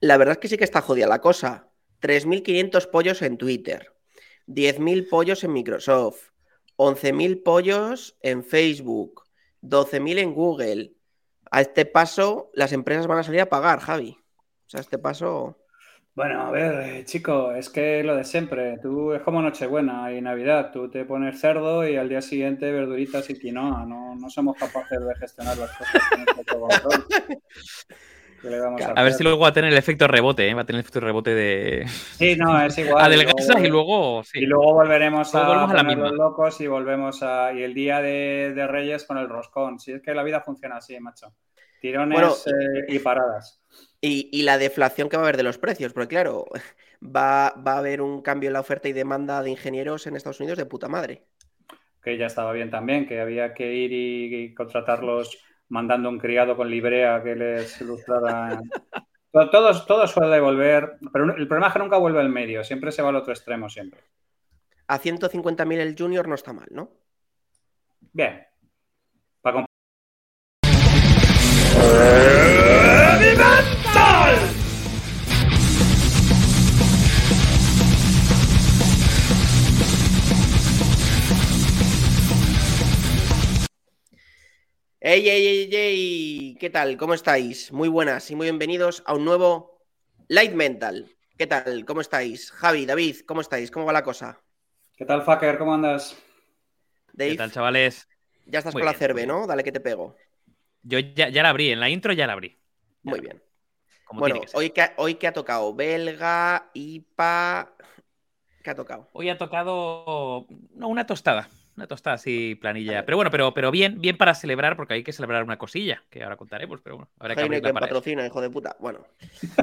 la verdad es que sí que está jodida la cosa. 3.500 pollos en Twitter, 10.000 pollos en Microsoft, 11.000 pollos en Facebook, 12.000 en Google. A este paso, las empresas van a salir a pagar, Javi. O sea, a este paso. Bueno, a ver, eh, chico, es que lo de siempre. Tú es como Nochebuena y Navidad. Tú te pones cerdo y al día siguiente verduritas y quinoa. No, no somos capaces de gestionar las cosas. a, ver si luego va a tener el efecto rebote, ¿eh? va a tener el efecto rebote de. Sí, no, es igual. Adelgazas y luego. Y luego volveremos a, a, la misma. locos y volvemos a. Y el día de, Reyes con el roscón. Si es que la vida funciona así, macho. Tirones eh, y paradas. Y, la deflación que va a haber de los precios, porque claro, va, va a haber un cambio en la oferta y demanda de ingenieros en Estados Unidos de puta madre. Que ya estaba bien también, que había que ir y contratarlos mandando un criado con librea que les ilustrara. Todos, todo suele volver, pero el problema es que nunca vuelve al medio, siempre se va al otro extremo, siempre. A 150.000 el junior no está mal, ¿no? Bien. Para ¡Ey, ey, ey, ey! ¿Qué tal? ¿Cómo estáis? Muy buenas y muy bienvenidos a un nuevo Light Mental. ¿Qué tal? ¿Cómo estáis? Javi, David, ¿cómo estáis? ¿Cómo va la cosa? ¿Qué tal, Fucker? ¿Cómo andas? ¿Qué tal, chavales? Ya estás con la cerve, ¿no? Dale que te pego. Yo ya, la abrí, en la intro ya la abrí. muy bien. Bueno, hoy que, hoy que ha tocado belga, IPA. ¿Qué ha tocado? Hoy ha tocado una tostada. Una tostada así, planilla. Pero bueno, pero, pero bien, bien para celebrar, porque hay que celebrar una cosilla, que ahora contaremos, pero bueno. Habrá que, que patrocina, hijo de puta. Bueno.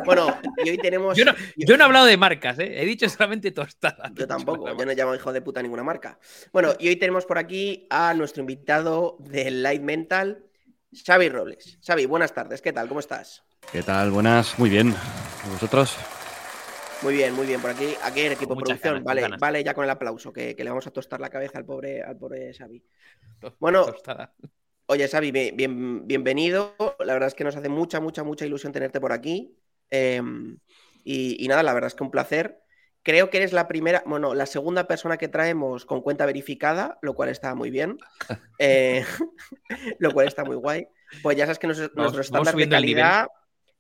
Bueno, y hoy tenemos. yo, no, yo no he hablado de marcas, ¿eh? He dicho solamente tostada. Yo tampoco, yo no llamo hijo de puta ninguna marca. Bueno, y hoy tenemos por aquí a nuestro invitado del Light Mental, Xavi Robles. Xavi, buenas tardes, ¿qué tal? ¿Cómo estás? ¿Qué tal? Buenas, muy bien. ¿Vosotros? Muy bien, muy bien. Por aquí, aquí el equipo de producción. vale, vale, ya con el aplauso, que, le vamos a tostar la cabeza al pobre, al pobre Xavi. Bueno, oye, Xavi, bien, bienvenido. La verdad es que nos hace mucha, mucha, mucha ilusión tenerte por aquí. Em, y, nada, la verdad es que un placer. Creo que eres la primera, bueno, la segunda persona que traemos con cuenta verificada, lo cual está muy bien. Eh, lo cual está muy guay. Pues ya sabes que nuestro estándar de calidad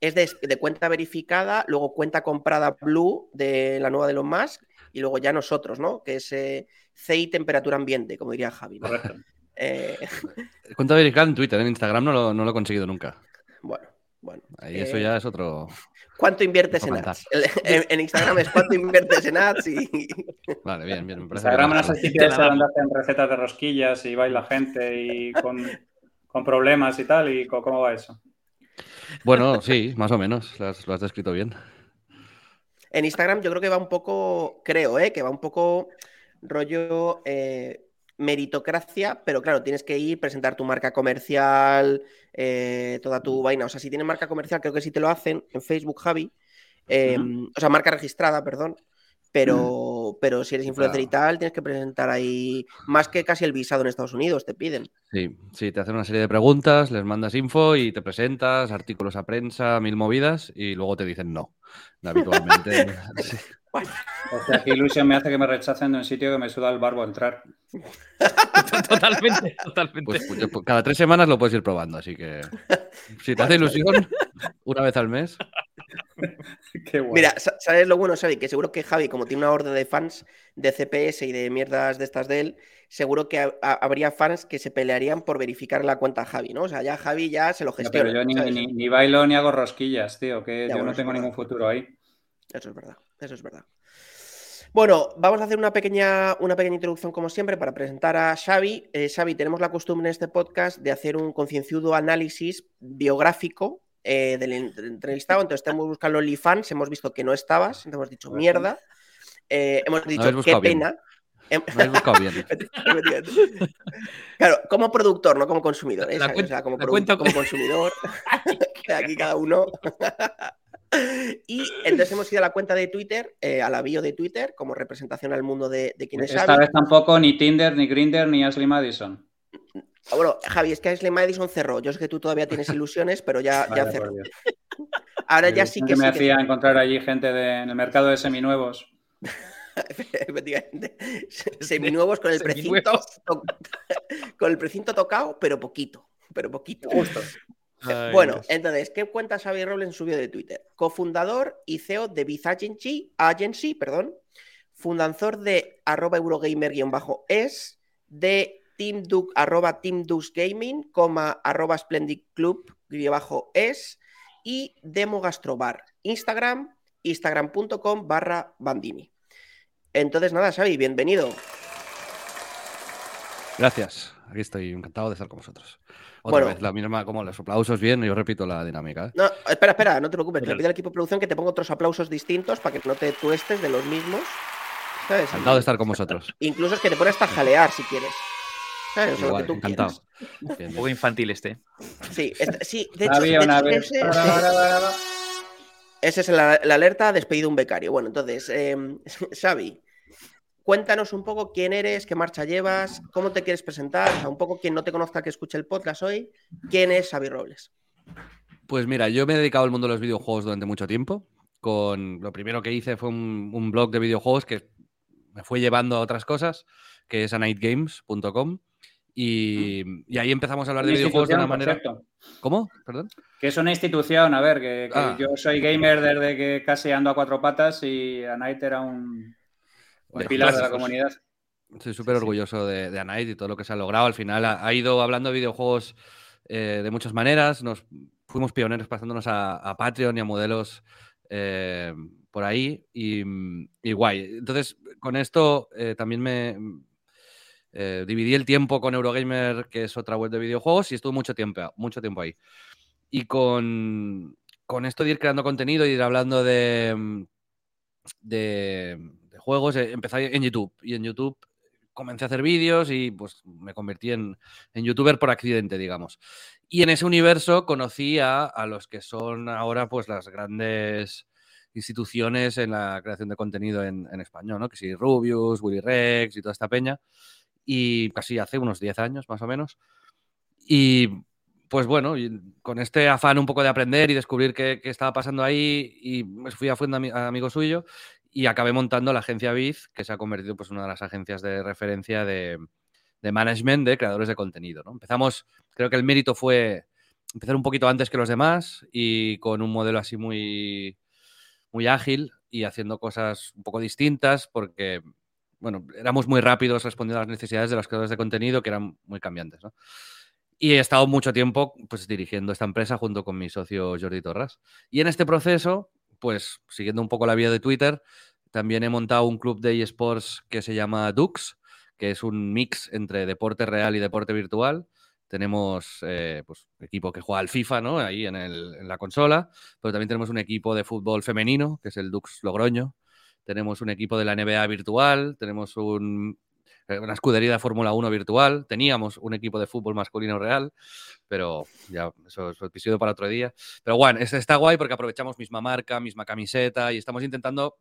es de, cuenta verificada, luego cuenta comprada Blue de la nueva de los Musk y luego ya nosotros, ¿no? Que es eh, CI temperatura ambiente, como diría Javi. Eh, cuenta verificada en Twitter, en Instagram no lo, no lo he conseguido nunca. Bueno, bueno. Ahí eso ya es otro. ¿Cuánto inviertes en ads? En, Instagram es cuánto inviertes en ads y. Vale, bien, bien. Instagram no sitio en recetas de rosquillas y baila gente y con, con problemas y tal. ¿Y cómo va eso? Bueno, sí, más o menos, lo has, descrito bien. En Instagram yo creo que va un poco, creo, ¿eh? que va un poco rollo eh, meritocracia, pero claro, tienes que ir, presentar tu marca comercial, eh, toda tu vaina. O sea, si tienes marca comercial, creo que sí te lo hacen en Facebook, Javi. Em, o sea, marca registrada, perdón. Pero, pero si eres influencer y tal, tienes que presentar ahí más que casi el visado en Estados Unidos, te piden. Sí, sí, te hacen una serie de preguntas, les mandas info y te presentas, artículos a prensa, mil movidas y luego te dicen no. Habitualmente. O sea, qué ilusión me hace que me rechacen de un sitio que me suda el barbo entrar. totalmente, totalmente. Pues, pues, pues, cada tres semanas lo puedes ir probando, así que si te hace ilusión, una vez al mes. Mira, ¿sabes lo bueno, Xavi? Que seguro que Javi, como tiene una orden de fans de CPS y de mierdas de estas de él, seguro que habría fans que se pelearían por verificar la cuenta a Javi, ¿no? O sea, ya Javi ya se lo gestiona. pero yo ni, bailo ni hago rosquillas, tío, que yo no tengo ningún futuro ahí. Eso es verdad, eso es verdad. Bueno, vamos a hacer una pequeña, una pequeña introducción, como siempre, para presentar a Xavi. Eh, Xavi, tenemos la costumbre en este podcast de hacer un concienzudo análisis biográfico eh, del entrevistado. Entonces, estamos buscando OnlyFans, hemos visto que no estabas, hemos dicho mierda. Eh, hemos dicho qué pena. No buscado bien. claro, como productor, no como consumidor. o sea, como, como consumidor. Aquí cada uno. Y entonces hemos ido a la cuenta de Twitter, eh, a la bio de Twitter, como representación al mundo de, de quienes Esta vez tampoco ni Tinder, ni Grinder, ni Ashley Madison. Ah, bueno, Javi, es que Ashley Madison cerró. Yo sé que tú todavía tienes ilusiones, pero ya, ya cerró. ahora ya sí que me hacía encontrar allí gente en el mercado de seminuevos. Efectivamente. Seminuevos con el precinto con el precinto tocado, pero poquito. Pero poquito. Bueno, entonces, ¿qué cuenta Xavi Robles en su vídeo de Twitter? Cofundador y CEO de Biz Agency, perdón, fundador de arroba Eurogamer-es, de Team arroba Gaming, coma, arroba Splendid Club, es, y Demo Gastrobar. Instagram, instagram.com barra Bandini. Entonces, nada, Xavi, bienvenido. Gracias. Aquí estoy encantado de estar con vosotros. Otra vez, la misma, como los aplausos bien, yo repito la dinámica. ¿eh? No, espera, espera, no te preocupes. Le pido al equipo de producción que te ponga otros aplausos distintos para que no te tuestes de los mismos. Encantado de estar con vosotros. Incluso es que te pones hasta jalear si quieres. Igual, encantado. Un poco infantil este. Sí, sí de hecho, ese, es la, alerta, despedido un becario. Bueno, entonces, eh, Xavi, Cuéntanos un poco quién eres, qué marcha llevas, cómo te quieres presentar, o sea, un poco quien no te conozca que escuche el podcast hoy, quién es Xavi Robles. Pues mira, yo me he dedicado al mundo de los videojuegos durante mucho tiempo. Con lo primero que hice fue un, blog de videojuegos que me fue llevando a otras cosas, que es anightgames.com. Y, y, ahí empezamos a hablar de videojuegos de una manera. ¿Cómo? Perdón. Que es una institución, a ver, que, ah. yo soy gamer desde que casi ando a cuatro patas y Anight era un, de pilar de la comunidad. Estoy súper orgulloso de, de Anite y todo lo que se ha logrado. Al final ha, ido hablando de videojuegos eh, de muchas maneras. Nos fuimos pioneros pasándonos a, Patreon y a modelos eh, por ahí y, guay. Entonces, con esto eh, también me dividí el tiempo con Eurogamer, que es otra web de videojuegos, y estuve mucho tiempo, mucho tiempo ahí. Y con, con esto de ir creando contenido y ir hablando de, de, juegos, eh, empecé en YouTube y en YouTube comencé a hacer vídeos y pues me convertí en, youtuber por accidente, digamos. Y en ese universo conocí a, los que son ahora pues las grandes instituciones en la creación de contenido en, español, ¿no? Que sí, Rubius, Willy Rex y toda esta peña. Y casi hace unos 10 años más o menos. Y pues bueno, con este afán un poco de aprender y descubrir qué, estaba pasando ahí, y fui a fuendo amigo suyo y acabé montando la agencia Biz, que se ha convertido pues, una de las agencias de referencia de, management de creadores de contenido. ¿no? Empezamos, creo que el mérito fue empezar un poquito antes que los demás y con un modelo así muy, muy ágil y haciendo cosas un poco distintas porque, bueno, éramos muy rápidos respondiendo a las necesidades de los creadores de contenido que eran muy cambiantes. ¿no? Y he estado mucho tiempo pues, dirigiendo esta empresa junto con mi socio Jordi Torras. Y en este proceso pues siguiendo un poco la vía de Twitter, también he montado un club de eSports que se llama Dux, que es un mix entre deporte real y deporte virtual. Tenemos eh, pues, equipo que juega al FIFA, ¿no? Ahí en, en, la consola, pero también tenemos un equipo de fútbol femenino, que es el Dux Logroño. Tenemos un equipo de la NBA virtual, tenemos un una escudería de Fórmula 1 virtual. Teníamos un equipo de fútbol masculino real, pero ya eso es episodio para otro día. Pero bueno, está guay porque aprovechamos misma marca, misma camiseta y estamos intentando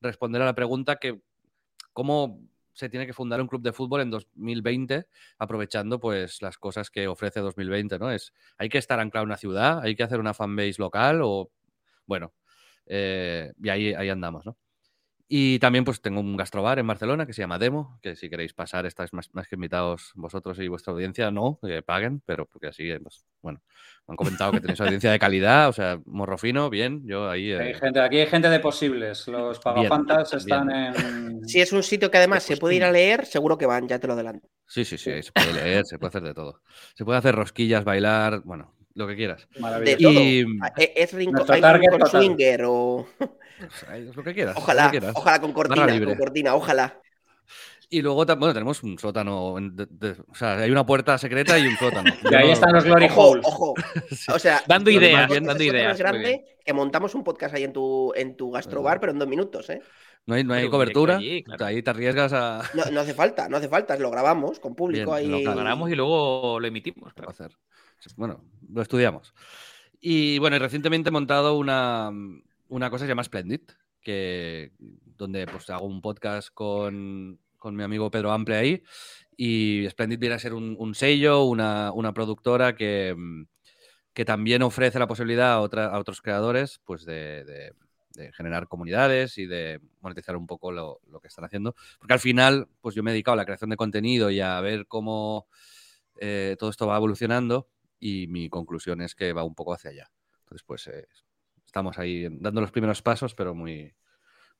responder a la pregunta que cómo se tiene que fundar un club de fútbol en 2020 aprovechando pues las cosas que ofrece 2020, ¿no? Es hay que estar anclado en una ciudad, hay que hacer una fanbase local o bueno, eh, y ahí, ahí andamos, ¿no? Y también pues tengo un gastrobar en Barcelona que se llama Demo, que si queréis pasar estáis más, más que invitados vosotros y vuestra audiencia, no, que paguen, pero porque así, pues, bueno, me han comentado que tenéis audiencia de calidad, o sea, morro fino, bien, yo ahí... Hay eh, gente, aquí hay gente de posibles, los pagafantas están en... Si es un sitio que además se puede ir a leer, seguro que van, ya te lo adelanto. Sí, sí, sí, se puede leer, se puede hacer de todo. Se puede hacer rosquillas, bailar, bueno, lo que quieras. Maravilloso. Y... Ah, ¿e-, ¿Es Rincon, Swinger o...? Es lo que quieras. Ojalá, ojalá con cortina, con cortina, ojalá. Y luego, bueno, tenemos un sótano. o sea, hay una puerta secreta y un sótano. y ahí están los Glory Holes. Ojo, O sea, dando ideas, dando ideas. Es grande que montamos un podcast ahí en tu, en tu gastrobar, pero en dos minutos, ¿eh? No hay, no hay cobertura. Ahí te arriesgas a. No, hace falta, no hace falta. Lo grabamos con público ahí. Lo grabamos y luego lo emitimos. Hacer. Bueno, lo estudiamos. Y bueno, recientemente he montado una, una cosa que se llama Splendid, que, donde pues, hago un podcast con, mi amigo Pedro Ample ahí. Y Splendid viene a ser un, sello, una, productora que, que también ofrece la posibilidad a, otros creadores pues de, generar comunidades y de monetizar un poco lo, que están haciendo. Porque al final, pues yo me he dedicado a la creación de contenido y a ver cómo eh, todo esto va evolucionando y mi conclusión es que va un poco hacia allá. Entonces, pues eh, estamos ahí dando los primeros pasos, pero muy,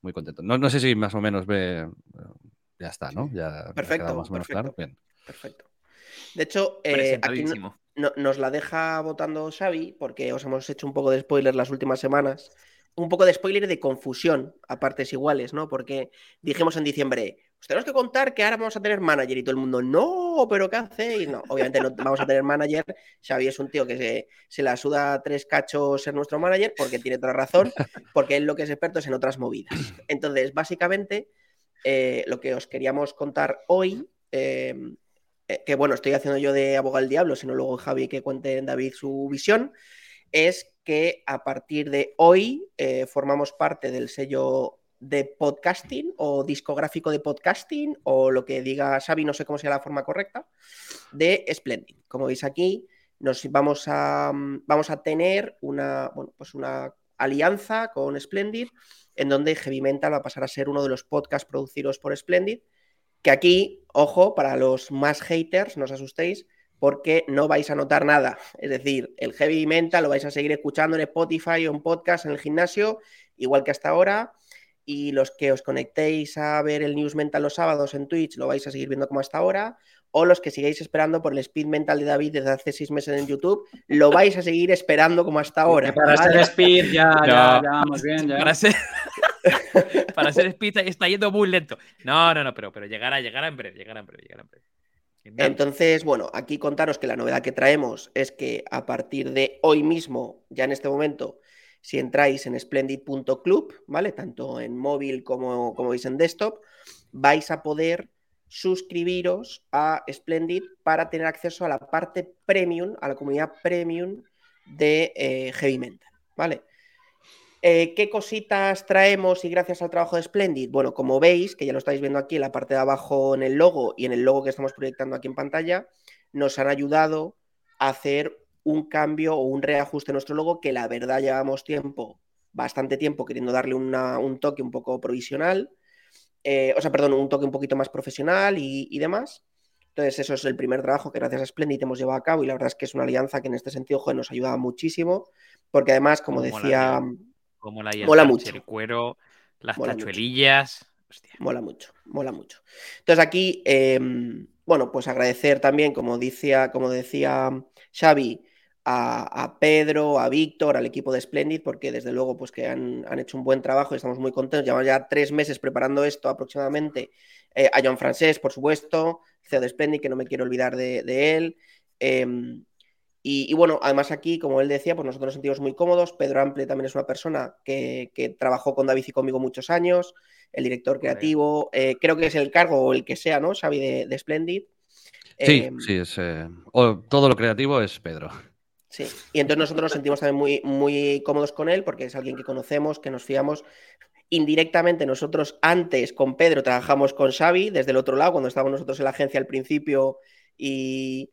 muy contentos. No, sé si más o menos ve... Ya está, ¿no? Ya perfecto, más o menos claro. Perfecto. De hecho, eh, aquí nos la deja votando Xavi, porque os hemos hecho un poco de spoiler las últimas semanas. Un poco de spoiler de confusión a partes iguales, ¿no? Porque dijimos en diciembre, os tenemos que contar que ahora vamos a tener manager y todo el mundo, no, pero ¿qué hacéis? No, obviamente no vamos a tener manager. Xavi es un tío que se, se la suda tres cachos ser nuestro manager porque tiene toda razón, porque él lo que es experto es en otras movidas. Entonces, básicamente, eh, lo que os queríamos contar hoy eh, eh, que bueno, estoy haciendo yo de abogado del diablo, sino luego Javi que cuente en David su visión, es que a partir de hoy eh, formamos parte del sello de podcasting o discográfico de podcasting o lo que diga Xavi, no sé cómo sea la forma correcta, de Splendid. Como veis aquí, nos vamos a, vamos a tener una, pues una alianza con Splendid en donde Heavy Mental va a pasar a ser uno de los podcasts producidos por Splendid que aquí, ojo, para los más haters, no os asustéis, porque no vais a notar nada. Es decir, el heavy mental lo vais a seguir escuchando en Spotify o en podcast en el gimnasio, igual que hasta ahora. Y los que os conectéis a ver el News Mental los sábados en Twitch lo vais a seguir viendo como hasta ahora. O los que sigáis esperando por el Speed Mental de David desde hace seis meses en YouTube, lo vais a seguir esperando como hasta ahora. Para ser Speed ya, ya, ya, vamos bien. Ya. Para ser... para ser speed está yendo muy lento. No, no, no, pero, pero llegará, llegará en breve, llegará en breve, llegará en breve. Entonces, bueno, aquí contaros que la novedad que traemos es que a partir de hoy mismo, ya en este momento, si entráis en splendid.club, ¿vale? Tanto en móvil como, como veis en desktop, vais a poder suscribiros a Splendid para tener acceso a la parte premium, a la comunidad premium de eh, Heavy Mental, ¿vale? Eh, ¿Qué cositas traemos y gracias al trabajo de Splendid? Bueno, como veis, que ya lo estáis viendo aquí en la parte de abajo en el logo y en el logo que estamos proyectando aquí en pantalla, nos han ayudado a hacer un cambio o un reajuste en nuestro logo que la verdad llevamos tiempo, bastante tiempo, queriendo darle un toque un poco provisional, eh, o sea, perdón, un toque un poquito más profesional y, demás. Entonces, eso es el primer trabajo que gracias a Splendid hemos llevado a cabo y la verdad es que es una alianza que en este sentido nos ayuda muchísimo, porque además, como decía... Como la mola mucho. el cuero, las tachuelillas. Mola mucho, mola mucho. Entonces aquí, em, bueno, pues agradecer también, como decía, como decía Xavi, a, Pedro, a Víctor, al equipo de Splendid, porque desde luego pues que han, hecho un buen trabajo y estamos muy contentos. Llevamos ya tres meses preparando esto aproximadamente. Eh, a John Francés, por supuesto, CEO de Splendid, que no me quiero olvidar de, él. Em, y, bueno, además aquí, como él decía, pues nosotros nos sentimos muy cómodos. Pedro Ample también es una persona que, trabajó con David y conmigo muchos años, el director creativo, eh, creo que es el cargo o el que sea, ¿no? Xavi de, Splendid. Sí, em, sí, es, eh, todo lo creativo es Pedro. Sí, y entonces nosotros nos sentimos también muy, muy cómodos con él porque es alguien que conocemos, que nos fiamos. Indirectamente nosotros antes con Pedro trabajamos con Xavi desde el otro lado, cuando estábamos nosotros en la agencia al principio y,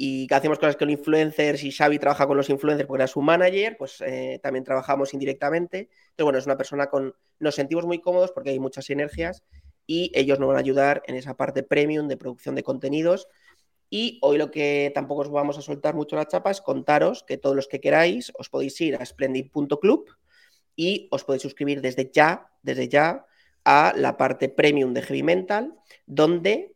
y que hacemos cosas con influencers y Xavi trabaja con los influencers porque era su manager, pues eh, también trabajamos indirectamente. Pero bueno, es una persona con... Nos sentimos muy cómodos porque hay muchas sinergias y ellos nos van a ayudar en esa parte premium de producción de contenidos. Y hoy lo que tampoco os vamos a soltar mucho la chapa es contaros que todos los que queráis os podéis ir a splendid.club y os podéis suscribir desde ya, desde ya, a la parte premium de Heavy Mental, donde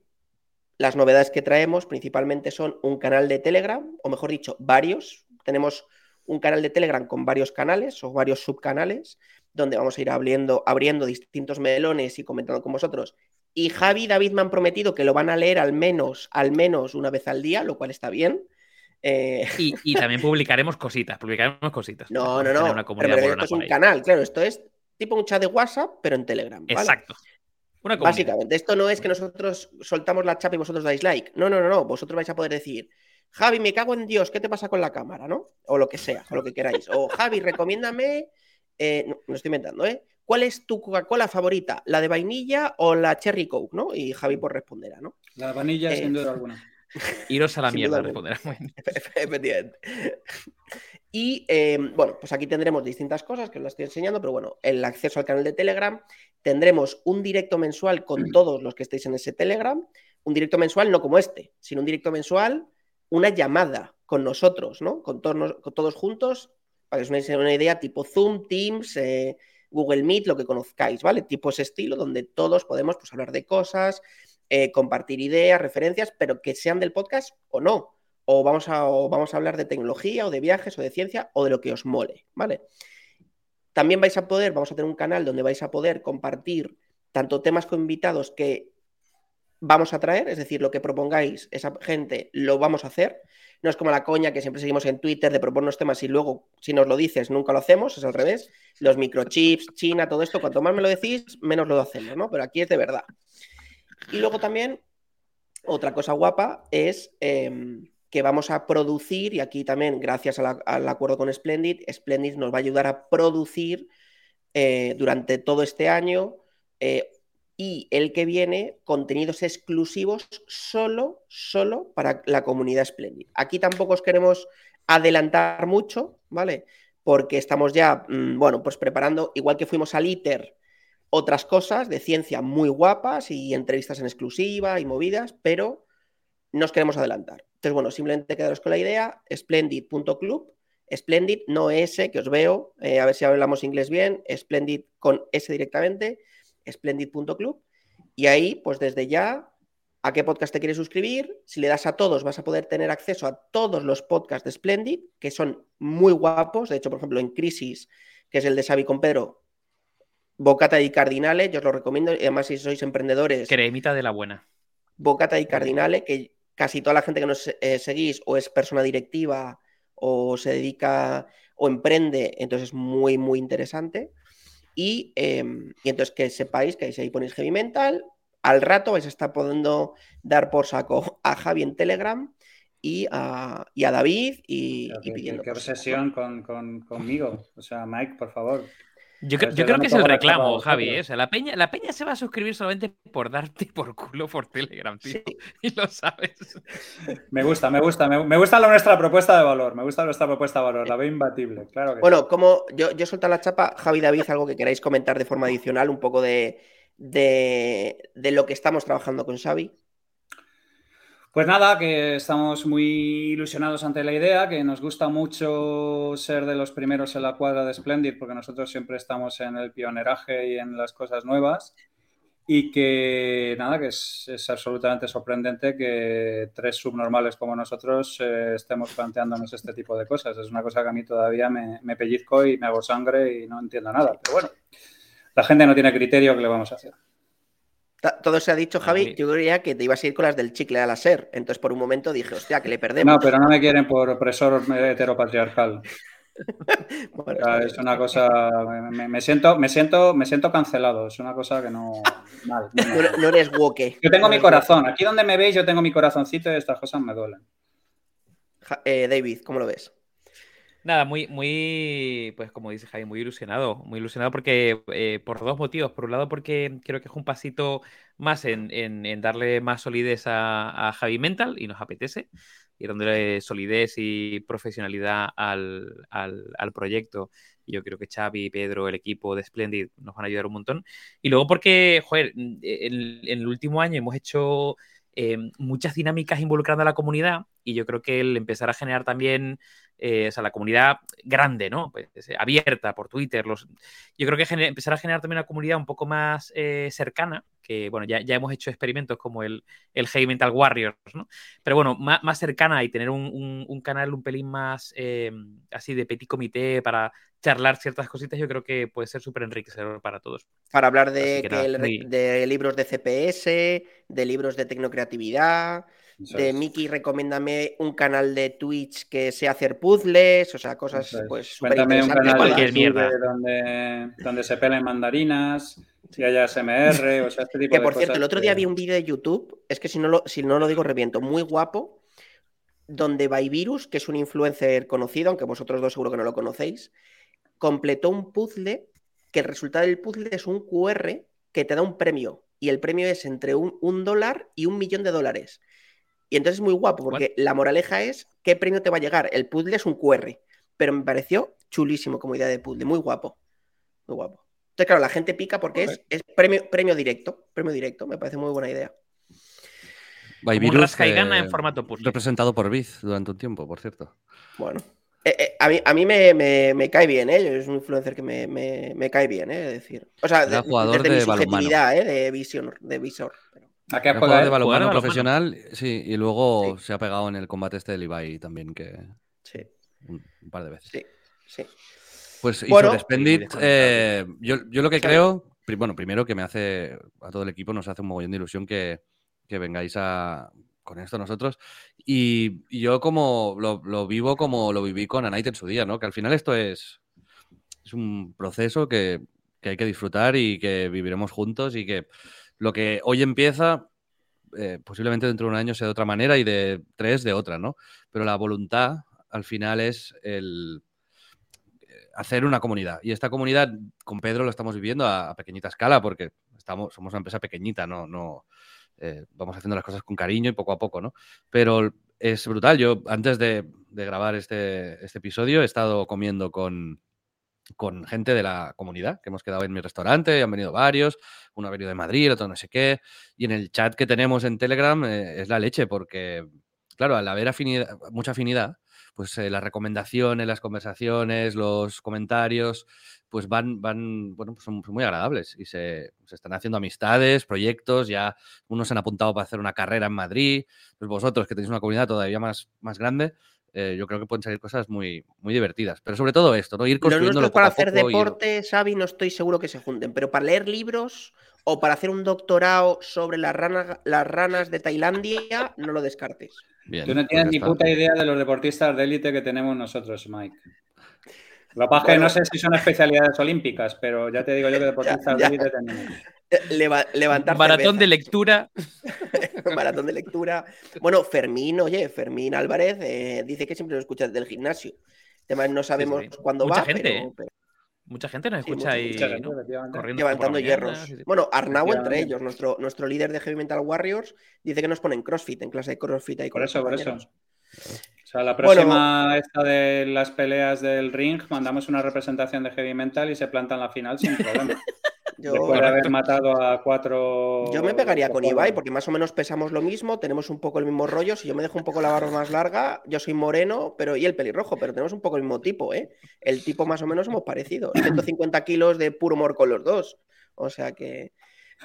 las novedades que traemos principalmente son un canal de Telegram, o mejor dicho, varios. Tenemos un canal de Telegram con varios canales o varios subcanales, donde vamos a ir abriendo, abriendo distintos melones y comentando con vosotros. Y Javi y David me han prometido que lo van a leer al menos, al menos una vez al día, lo cual está bien. Eh, y, también publicaremos cositas, publicaremos cositas. No, no, no. pero, esto es un canal, claro, esto es tipo un chat de WhatsApp, pero en Telegram. Exacto. Básicamente, esto no es que nosotros soltamos la chapa y vosotros dais like. No, no, no, no. Vosotros vais a poder decir, Javi, me cago en Dios, ¿qué te pasa con la cámara? ¿no? O lo que sea, o lo que queráis. O Javi, recomiéndame. Eh, no, estoy inventando, ¿eh? ¿Cuál es tu Coca-Cola favorita? ¿La de vainilla o la Cherry Coke? ¿no? Y Javi pues responderá, ¿no? La de vainilla, sin eh, duda alguna. Iros a la mierda, responderá Efectivamente. Y eh, bueno, pues aquí tendremos distintas cosas que os las estoy enseñando, pero bueno, el acceso al canal de Telegram. Tendremos un directo mensual con todos los que estéis en ese Telegram. Un directo mensual no como este, sino un directo mensual, una llamada con nosotros, ¿no? Con todos, con todos juntos, para que os hagáis una idea, tipo Zoom, Teams, eh, Google Meet, lo que conozcáis, ¿vale? Tipo estilo, donde todos podemos pues, hablar de cosas, eh, compartir ideas, referencias, pero que sean del podcast o no. O vamos, a, vamos a hablar de tecnología o de viajes o de ciencia o de lo que os mole, ¿vale? También vais a poder, vamos a tener un canal donde vais a poder compartir tanto temas con invitados que vamos a traer, es decir, lo que propongáis esa gente lo vamos a hacer. No es como la coña que siempre seguimos en Twitter de proponernos temas y luego, si nos lo dices, nunca lo hacemos, es al revés. Los microchips, China, todo esto, cuanto más me lo decís, menos lo hacemos, ¿no? Pero aquí es de verdad. Y luego también, otra cosa guapa es em, que vamos a producir, y aquí también, gracias al acuerdo con Splendid, Splendid nos va a ayudar a producir eh, durante todo este año eh, y el que viene contenidos exclusivos solo, solo para la comunidad Splendid. Aquí tampoco os queremos adelantar mucho, ¿vale? Porque estamos ya, mm, bueno, pues preparando, igual que fuimos al ITER otras cosas de ciencia muy guapas y entrevistas en exclusiva y movidas, pero nos queremos adelantar. Entonces, bueno, simplemente quedaros con la idea, splendid.club, splendid, no S, que os veo, eh, a ver si hablamos inglés bien, splendid con S directamente, splendid.club, y ahí, pues desde ya, a qué podcast te quieres suscribir, si le das a todos, vas a poder tener acceso a todos los podcasts de Splendid, que son muy guapos, de hecho, por ejemplo, en Crisis, que es el de Xavi con Pedro, Bocata y Cardinale, yo os lo recomiendo. Y además, si sois emprendedores. Cremita de la buena. Bocata y Cardinale, que casi toda la gente que nos eh, seguís o es persona directiva o se dedica o emprende, entonces es muy, muy interesante. Y, em, y entonces que sepáis que si ahí ponéis heavy mental, al rato vais a estar pudiendo dar por saco a Javi en Telegram y a, y a David y, pidiendo. Qué, obsesión con, conmigo. O sea, Mike, por favor. Yo, creo que es el reclamo, Javi. ¿eh? la peña, la peña se va a suscribir solamente por darte por culo por Telegram, tío. Y lo sabes. Me gusta, me gusta. Me, gusta nuestra propuesta de valor. Me gusta nuestra propuesta de valor. La veo imbatible, claro. bueno, como yo, yo suelto la chapa, Javi David, algo que queráis comentar de forma adicional, un poco de, de, de lo que estamos trabajando con Xavi. Pues nada, que estamos muy ilusionados ante la idea, que nos gusta mucho ser de los primeros en la cuadra de Splendid, porque nosotros siempre estamos en el pioneraje y en las cosas nuevas. Y que nada, que es, absolutamente sorprendente que tres subnormales como nosotros eh, estemos planteándonos este tipo de cosas. Es una cosa que a mí todavía me, me pellizco y me hago sangre y no entiendo nada. Pero bueno, la gente no tiene criterio, ¿qué le vamos a hacer? Todo se ha dicho, Javi. Yo creía que te ibas a ir con las del chicle a la SER. Entonces, por un momento dije, hostia, que le perdemos. No, pero no me quieren por opresor heteropatriarcal. es una cosa. Me, siento, me, siento, me siento cancelado. Es una cosa que no. no, eres woke. Yo tengo mi corazón. Aquí donde me veis, yo tengo mi corazoncito y estas cosas me duelen. Eh, David, ¿cómo lo ves? Nada, muy, muy, pues como dice Javi, muy ilusionado, muy ilusionado porque eh, por dos motivos. Por un lado, porque creo que es un pasito más en, darle más solidez a, Javi Mental y nos apetece, y dándole solidez y profesionalidad al, proyecto. Y yo creo que Xavi, Pedro, el equipo de Splendid nos van a ayudar un montón. Y luego porque, joder, en, el último año hemos hecho eh, muchas dinámicas involucrando a la comunidad y yo creo que el empezar a generar también eh, o sea, la comunidad grande, ¿no? Pues, eh, abierta por Twitter. Los... Yo creo que empezar a generar también una comunidad un poco más eh, cercana, que bueno, ya, ya, hemos hecho experimentos como el, el Heavy Mental Warriors, ¿no? Pero bueno, más, más cercana y tener un, un, canal un pelín más así de petit comité para charlar ciertas cositas, yo creo que puede ser súper enriquecedor para todos. Para hablar de, de libros de CPS, de libros de tecnocreatividad, de Miki, recomiéndame un canal de Twitch que sea hacer puzzles, o sea, cosas pues Cuéntame un canal de mierda. Donde, donde se pelen mandarinas, si haya SMR, o sea, este tipo que, por cierto, el otro día vi un vídeo de YouTube, es que si no lo, si no lo digo reviento, muy guapo, donde Virus, que es un influencer conocido, aunque vosotros dos seguro que no lo conocéis, completó un puzzle que el resultado del puzzle es un QR que te da un premio y el premio es entre un, un dólar y un millón de dólares Y entonces es muy guapo, porque la moraleja es qué premio te va a llegar. El puzzle es un QR, pero me pareció chulísimo como idea de puzzle, muy guapo. Muy guapo. Entonces, claro, la gente pica porque es, es premio, premio directo. Premio directo, me parece muy buena idea. Virus, y gana en formato puzzle. Representado por Biz durante un tiempo, por cierto. Bueno. Eh, eh, a mí, a mí me, cae bien, ¿eh? Es un influencer que me, cae bien, ¿eh? Es decir. O sea, de, desde mi subjetividad, ¿eh? De visión, de visor. ¿A qué jugador de balonmano profesional, sí, y luego se ha pegado en el combate este del Ibai también, que... Sí. Un, par de veces. Sí, sí. Pues, y sobre Spendit, eh, yo, lo que creo, bueno, primero que me hace, a todo el equipo nos hace un mogollón de ilusión que, que vengáis a, con esto nosotros. Y, yo como lo, vivo como lo viví con Anite en su día, ¿no? Que al final esto es, es un proceso que, hay que disfrutar y que viviremos juntos y que lo que hoy empieza, eh, posiblemente dentro de un año sea de otra manera y de tres de otra, ¿no? Pero la voluntad al final es el eh, hacer una comunidad. Y esta comunidad con Pedro lo estamos viviendo a, pequeñita escala porque estamos, somos una empresa pequeñita, no, no, eh, vamos haciendo las cosas con cariño y poco a poco, ¿no? Pero es brutal. Yo, antes de, grabar este, este, episodio, he estado comiendo con, con gente de la comunidad, que hemos quedado en mi restaurante, han venido varios, uno ha venido de Madrid, otro no sé qué, y en el chat que tenemos en Telegram eh, es la leche, porque, claro, al haber afinidad, mucha afinidad, pues eh, las recomendaciones, las conversaciones, los comentarios, pues van, van bueno, pues son muy agradables y se, están haciendo amistades, proyectos, ya unos se han apuntado para hacer una carrera en Madrid, pues vosotros que tenéis una comunidad todavía más, más grande, eh, yo creo que pueden salir cosas muy, muy divertidas. Pero sobre todo esto, ¿no? Ir construyendo Los para hacer deporte, Xavi, no estoy seguro que se junten, pero para leer libros o para hacer un doctorado sobre las ranas, las ranas de Tailandia, no lo descartes. Tú no tienes ni puta idea de los deportistas de élite que tenemos nosotros, Mike. Lo que pasa es que no sé si son especialidades olímpicas, pero ya te digo yo que deportistas de élite tenemos. levantar Maratón de lectura. Maratón de lectura. Bueno, Fermín, oye, Fermín Álvarez eh, dice que siempre lo escucha desde el gimnasio. Además, no sabemos cuándo va, ¿eh? pero, Mucha gente nos escucha ahí levantando hierros. Bueno, Arnau entre ellos, nuestro, nuestro líder de Heavy Mental Warriors, dice que nos ponen CrossFit en clase de CrossFit ahí Por eso, por eso. O sea, la próxima esta de las peleas del ring, mandamos una representación de Heavy Mental y se planta en la final sin problema. Yo, Después de haber matado a cuatro. Yo me pegaría con Ibai, porque más o menos pesamos lo mismo, tenemos un poco el mismo rollo. Si yo me dejo un poco la barba más larga, yo soy moreno, pero y el pelirrojo, pero tenemos un poco el mismo tipo, ¿eh? El tipo más o menos somos parecidos. 150 kilos de puro humor con los dos. O sea que.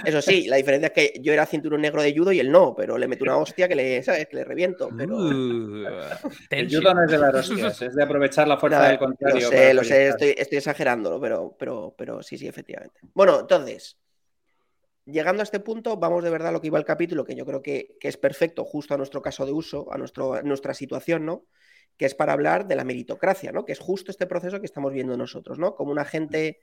Eso sí, la diferencia es que yo era cinturón negro de judo y él no, pero le meto una hostia que le, ¿sabes? Que le reviento. Pero... Uh, el judo no es de las hostias, es de aprovechar la fuerza del contrario. Lo sé, lo sé, estoy, estoy exagerándolo, pero, pero, pero sí, sí, efectivamente. Bueno, entonces, llegando a este punto, vamos de verdad a lo que iba el capítulo, que yo creo que, que es perfecto, justo a nuestro caso de uso, a, nuestro, nuestra situación, ¿no? Que es para hablar de la meritocracia, ¿no? Que es justo este proceso que estamos viendo nosotros, ¿no? Como una gente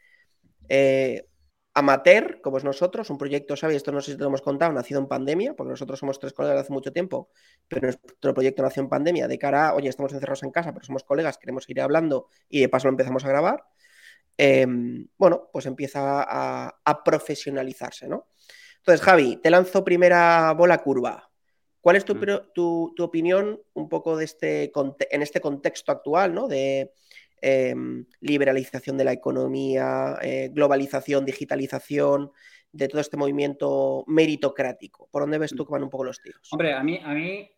eh, amateur, como es nosotros, un proyecto, ¿sabes? Esto no sé si te lo hemos contado, nacido en pandemia, porque nosotros somos tres colegas de hace mucho tiempo, pero nuestro proyecto nació en pandemia, de cara a, oye, estamos encerrados en casa, pero somos colegas, queremos ir hablando y de paso lo empezamos a grabar. Em, bueno, pues empieza a, profesionalizarse, ¿no? Entonces, Javi, te lanzo primera bola curva. ¿Cuál es tu, mm. tu, tu opinión un poco de este, en este contexto actual, ¿no? De, Em, liberalización de la economía, eh, globalización, digitalización, de todo este movimiento meritocrático. ¿Por dónde ves tú que van un poco los tiros? Hombre, a mí, a mí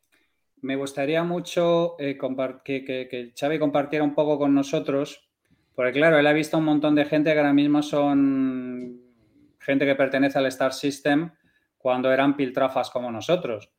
me gustaría mucho eh, que, que, Xavi compartiera un poco con nosotros, porque claro, él ha visto un montón de gente que ahora mismo son gente que pertenece al Star System cuando eran piltrafas como nosotros.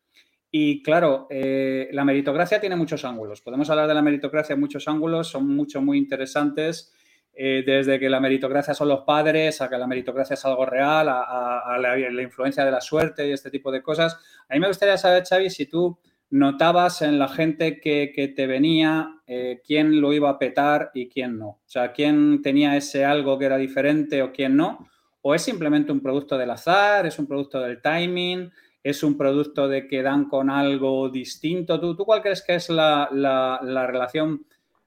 Y claro, eh, la meritocracia tiene muchos ángulos. Podemos hablar de la meritocracia en muchos ángulos, son mucho, muy interesantes. Eh, desde que la meritocracia son los padres, a que la meritocracia es algo real, a, la, influencia de la suerte y este tipo de cosas. A mí me gustaría saber, Xavi, si tú notabas en la gente que, te venía eh, quién lo iba a petar y quién no. O sea, quién tenía ese algo que era diferente o quién no. O es simplemente un producto del azar, es un producto del timing es un producto de que dan con algo distinto. ¿Tú, tú cuál crees que es la, relación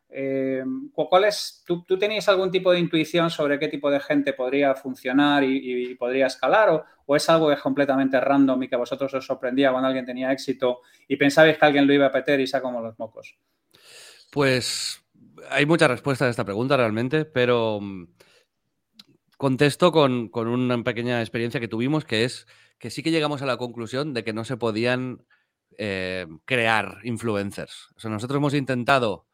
eh, ¿cuál es, tú, tú, tenías algún tipo de intuición sobre qué tipo de gente podría funcionar y, podría escalar? O, es algo que es completamente random y que a vosotros os sorprendía cuando alguien tenía éxito y pensabais que alguien lo iba a peter y sea como los mocos? Pues hay muchas respuestas a esta pregunta realmente, pero mm, contesto con, con una pequeña experiencia que tuvimos, que es que sí que llegamos a la conclusión de que no se podían eh, crear influencers. O sea, nosotros hemos intentado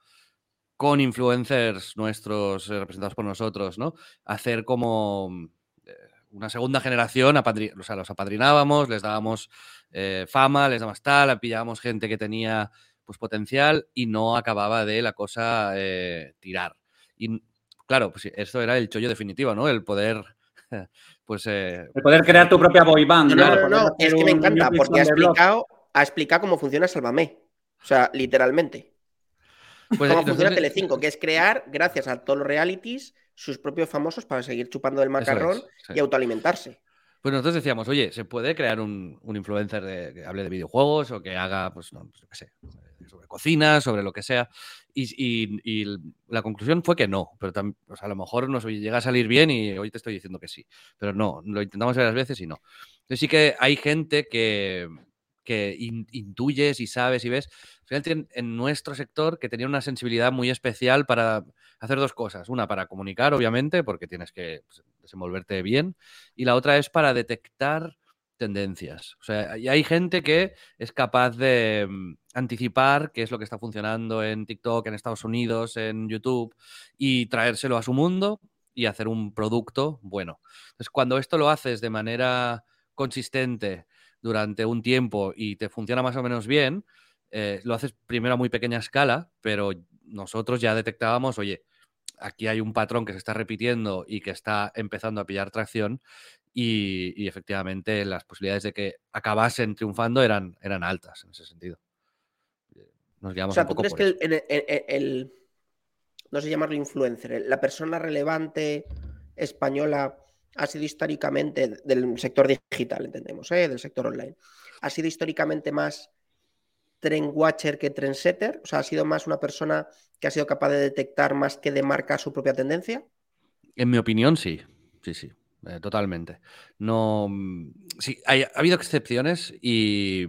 con influencers nuestros, eh, representados por nosotros, ¿no? Hacer como eh, una segunda generación, o sea, los apadrinábamos, les dábamos fama, les dábamos tal, pillábamos gente que tenía pues potencial y no acababa de la cosa tirar. Y claro, pues esto era el chollo definitivo, ¿no? El poder pues... el poder crear tu propia boy band. No, no, no, es que me encanta porque ha explicado, ha explicado cómo funciona Salvame. O sea, literalmente. Pues, cómo funciona Telecinco, que es crear, gracias a todos los realities, sus propios famosos para seguir chupando del macarrón y autoalimentarse. Pues nosotros decíamos, oye, ¿se puede crear un, influencer de, que hable de videojuegos o que haga, pues, no, pues, qué sé, sobre cocina, sobre lo que sea? Y, la conclusión fue que no, pero a lo mejor nos llega a salir bien y hoy te estoy diciendo que sí, pero no, lo intentamos varias veces y no. Entonces sí que hay gente que, que intuyes y sabes y ves. en nuestro sector que tenía una sensibilidad muy especial para hacer dos cosas. Una, para comunicar, obviamente, porque tienes que pues, desenvolverte bien. Y la otra es para detectar tendencias. O sea, hay gente que es capaz de mm, anticipar qué es lo que está funcionando en TikTok, en Estados Unidos, en YouTube, y traérselo a su mundo y hacer un producto bueno. Entonces, cuando esto lo haces de manera consistente, durante un tiempo y te funciona más o menos bien, eh, lo haces primero a muy pequeña escala, pero nosotros ya detectábamos, oye, aquí hay un patrón que se está repitiendo y que está empezando a pillar tracción y, efectivamente las posibilidades de que acabasen triunfando eran, eran altas en ese sentido. Nos o sea, ¿tú crees que el, no sé llamarlo influencer, la persona relevante española ha sido históricamente del sector digital, entendemos, ¿eh? del sector online. Ha sido históricamente más trend watcher que trendsetter, o sea, ha sido más una persona que ha sido capaz de detectar más que de marcar su propia tendencia. En mi opinión, sí, sí, sí, eh, totalmente. No, mm, sí, ha habido excepciones y,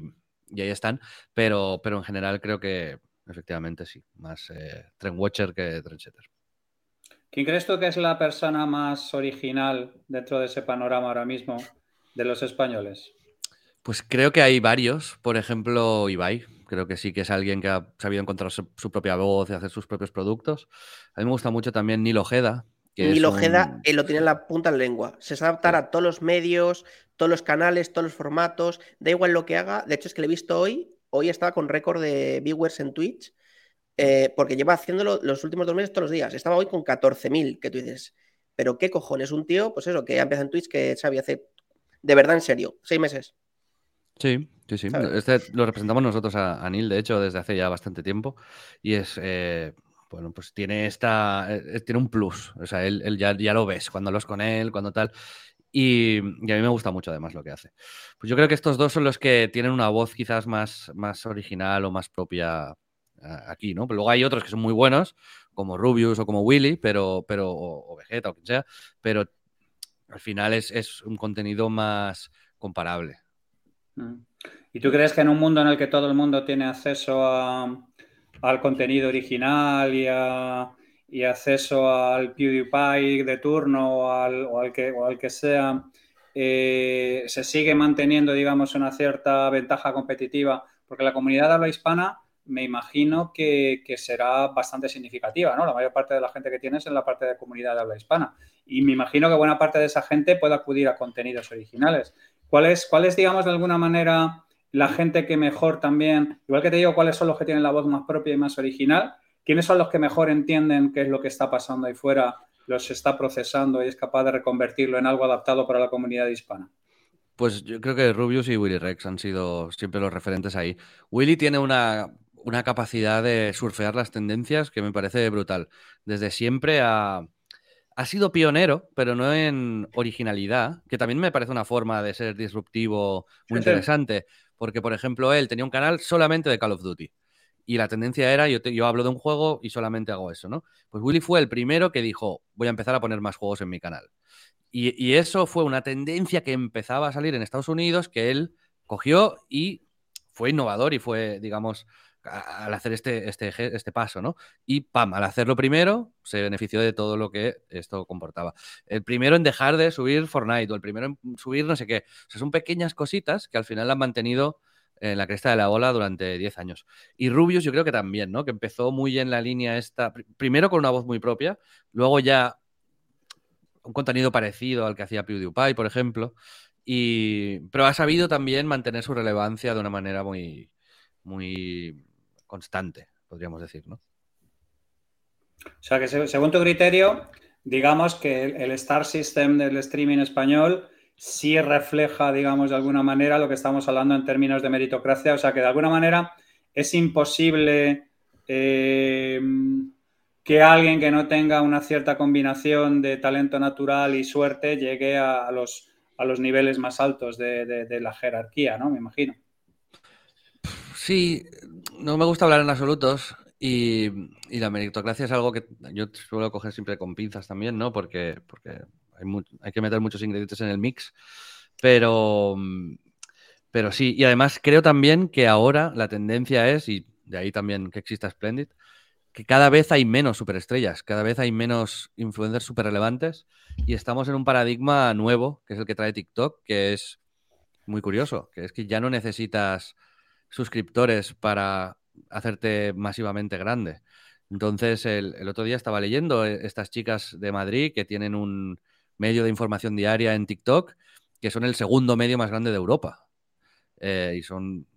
ahí están, pero, pero en general creo que efectivamente sí, más eh, trend watcher que trendsetter. ¿Quién crees tú que es la persona más original dentro de ese panorama ahora mismo de los españoles? Pues creo que hay varios. Por ejemplo, Ibai. Creo que sí que es alguien que ha sabido encontrar su, propia voz y hacer sus propios productos. A mí me gusta mucho también Nilo Ojeda. Nilo Ojeda lo tiene en la punta de la lengua. Se sabe adaptar a todos los medios, todos los canales, todos los formatos. Da igual lo que haga. De hecho, es que le he visto hoy. Hoy estaba con récord de viewers en Twitch eh, porque lleva haciéndolo los últimos dos meses todos los días. Estaba hoy con 14.000, que tú dices, pero qué cojones, un tío, pues eso, que ya empieza en Twitch, que sabía hacer de verdad en serio, seis meses. Sí, sí, sí. Este lo representamos nosotros a, a, Neil, de hecho, desde hace ya bastante tiempo. Y es, eh, bueno, pues tiene esta, eh, tiene un plus. O sea, él, ya, ya, lo ves cuando los con él, cuando tal. Y, y, a mí me gusta mucho además lo que hace. Pues yo creo que estos dos son los que tienen una voz quizás más, más original o más propia aquí, ¿no? Pero luego hay otros que son muy buenos, como Rubius o como Willy, pero, pero, o, Vegeta o quien sea, pero al final es, un contenido más comparable. Mm. ¿Y tú crees que en un mundo en el que todo el mundo tiene acceso al contenido original y, acceso al PewDiePie de turno o al, que, al que sea, eh, se sigue manteniendo, digamos, una cierta ventaja competitiva? Porque la comunidad de habla hispana me imagino que, será bastante significativa, ¿no? La mayor parte de la gente que tienes en la parte de comunidad de habla hispana. Y me imagino que buena parte de esa gente puede acudir a contenidos originales. ¿Cuál es, cuál es, digamos, de alguna manera la gente que mejor también, igual que te digo, cuáles son los que tienen la voz más propia y más original, quiénes son los que mejor entienden qué es lo que está pasando ahí fuera, los está procesando y es capaz de reconvertirlo en algo adaptado para la comunidad hispana? Pues yo creo que Rubius y Willy Rex han sido siempre los referentes ahí. Willy tiene una una capacidad de surfear las tendencias que me parece brutal. Desde siempre ha, ha sido pionero, pero no en originalidad, que también me parece una forma de ser disruptivo muy interesante. Porque, por ejemplo, él tenía un canal solamente de Call of Duty. y la tendencia era, yo, yo hablo de un juego y solamente hago eso, ¿no? Pues Willy fue el primero que dijo, voy a empezar a poner más juegos en mi canal. Y, eso fue una tendencia que empezaba a salir en Estados Unidos, que él cogió y fue innovador y fue, digamos, al hacer este, este, este paso, ¿no? Y pam, al hacerlo primero, se benefició de todo lo que esto comportaba. El primero en dejar de subir Fortnite o el primero en subir no sé qué. O sea, son pequeñas cositas que al final han mantenido en la cresta de la ola durante 10 años. Y Rubius yo creo que también, ¿no? Que empezó muy en la línea esta, primero con una voz muy propia, luego ya un contenido parecido al que hacía PewDiePie, por ejemplo, y, pero ha sabido también mantener su relevancia de una manera muy, muy constante, podríamos decir, ¿no? O sea que según tu criterio, digamos que el Star System del streaming español sí refleja, digamos, de alguna manera lo que estamos hablando en términos de meritocracia. O sea, que de alguna manera es imposible eh, que alguien que no tenga una cierta combinación de talento natural y suerte llegue a, los, a los, niveles más altos de, la jerarquía, ¿no? Me imagino. Sí, no me gusta hablar en absolutos. Y, la meritocracia es algo que yo suelo coger siempre con pinzas también, ¿no? Porque, porque hay, que meter muchos ingredientes en el mix, pero, pero sí, y además creo también que ahora la tendencia es, y de ahí también que exista Splendid, que cada vez hay menos superestrellas, cada vez hay menos influencers super relevantes y estamos en un paradigma nuevo, que es el que trae TikTok, que es muy curioso, que es que ya no necesitas suscriptores para hacerte masivamente grande. Entonces, el, otro día estaba leyendo eh, estas chicas de Madrid que tienen un, medio de información diaria en TikTok, que son el segundo medio más grande de Europa. Eh, y son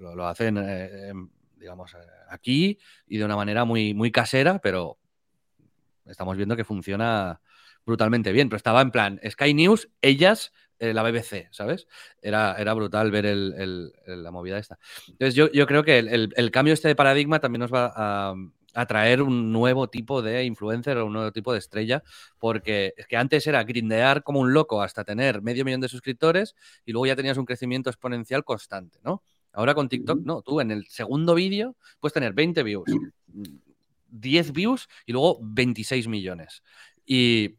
lo, hacen, eh, digamos, aquí y de una manera muy, muy casera, pero estamos viendo que funciona brutalmente bien. Pero estaba en plan Sky News, ellas, la BBC, ¿sabes? Era, era brutal ver la movida esta. Entonces yo, yo creo que el, el, cambio este de paradigma también nos va a, atraer un nuevo tipo de influencer o un nuevo tipo de estrella, porque es que antes era grindear como un loco hasta tener medio millón de suscriptores y luego ya tenías un crecimiento exponencial constante, ¿no? Ahora con TikTok, no, tú en el segundo vídeo puedes tener 20 views, 10 views y luego 26 millones. Y,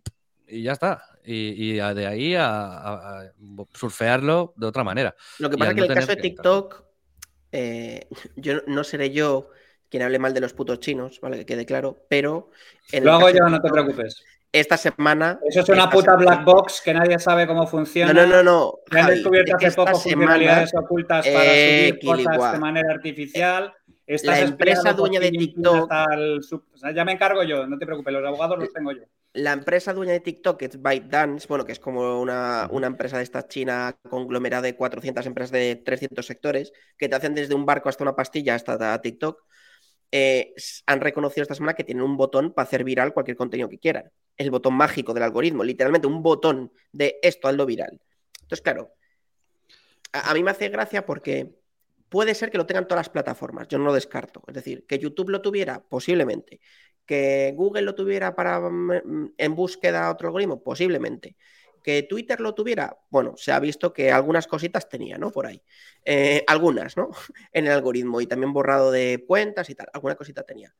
ya está. Y, de ahí a, surfearlo de otra manera. Lo que pasa es que en el caso de TikTok, eh, yo no seré yo quien hable mal de los putos chinos, ¿vale? Que quede claro, pero... Lo hago yo, no te preocupes. Esta semana... Eso es una puta black box que nadie sabe cómo funciona. No, no, no. no. han descubierto hace poco funcionalidades ocultas para subir cosas de manera artificial. La empresa dueña de TikTok... ya me encargo yo, no te preocupes, los abogados los tengo yo. La empresa dueña de TikTok es ByteDance, bueno, que es como una, una, empresa de esta China conglomerada de 400 empresas de 300 sectores, que te hacen desde un barco hasta una pastilla hasta TikTok. Eh, han reconocido esta semana que tienen un botón para hacer viral cualquier contenido que quieran. El botón mágico del algoritmo, literalmente un botón de esto, hazlo viral. Entonces, claro, a, mí me hace gracia porque puede ser que lo tengan todas las plataformas, yo no lo descarto. Es decir, que YouTube lo tuviera, posiblemente. Que Google lo tuviera para mm, en búsqueda otro algoritmo, posiblemente que Twitter lo tuviera, bueno, se ha visto que algunas cositas tenía, ¿no? Por ahí. Eh, algunas, ¿no? en el algoritmo y también borrado de cuentas y tal, alguna cosita tenía.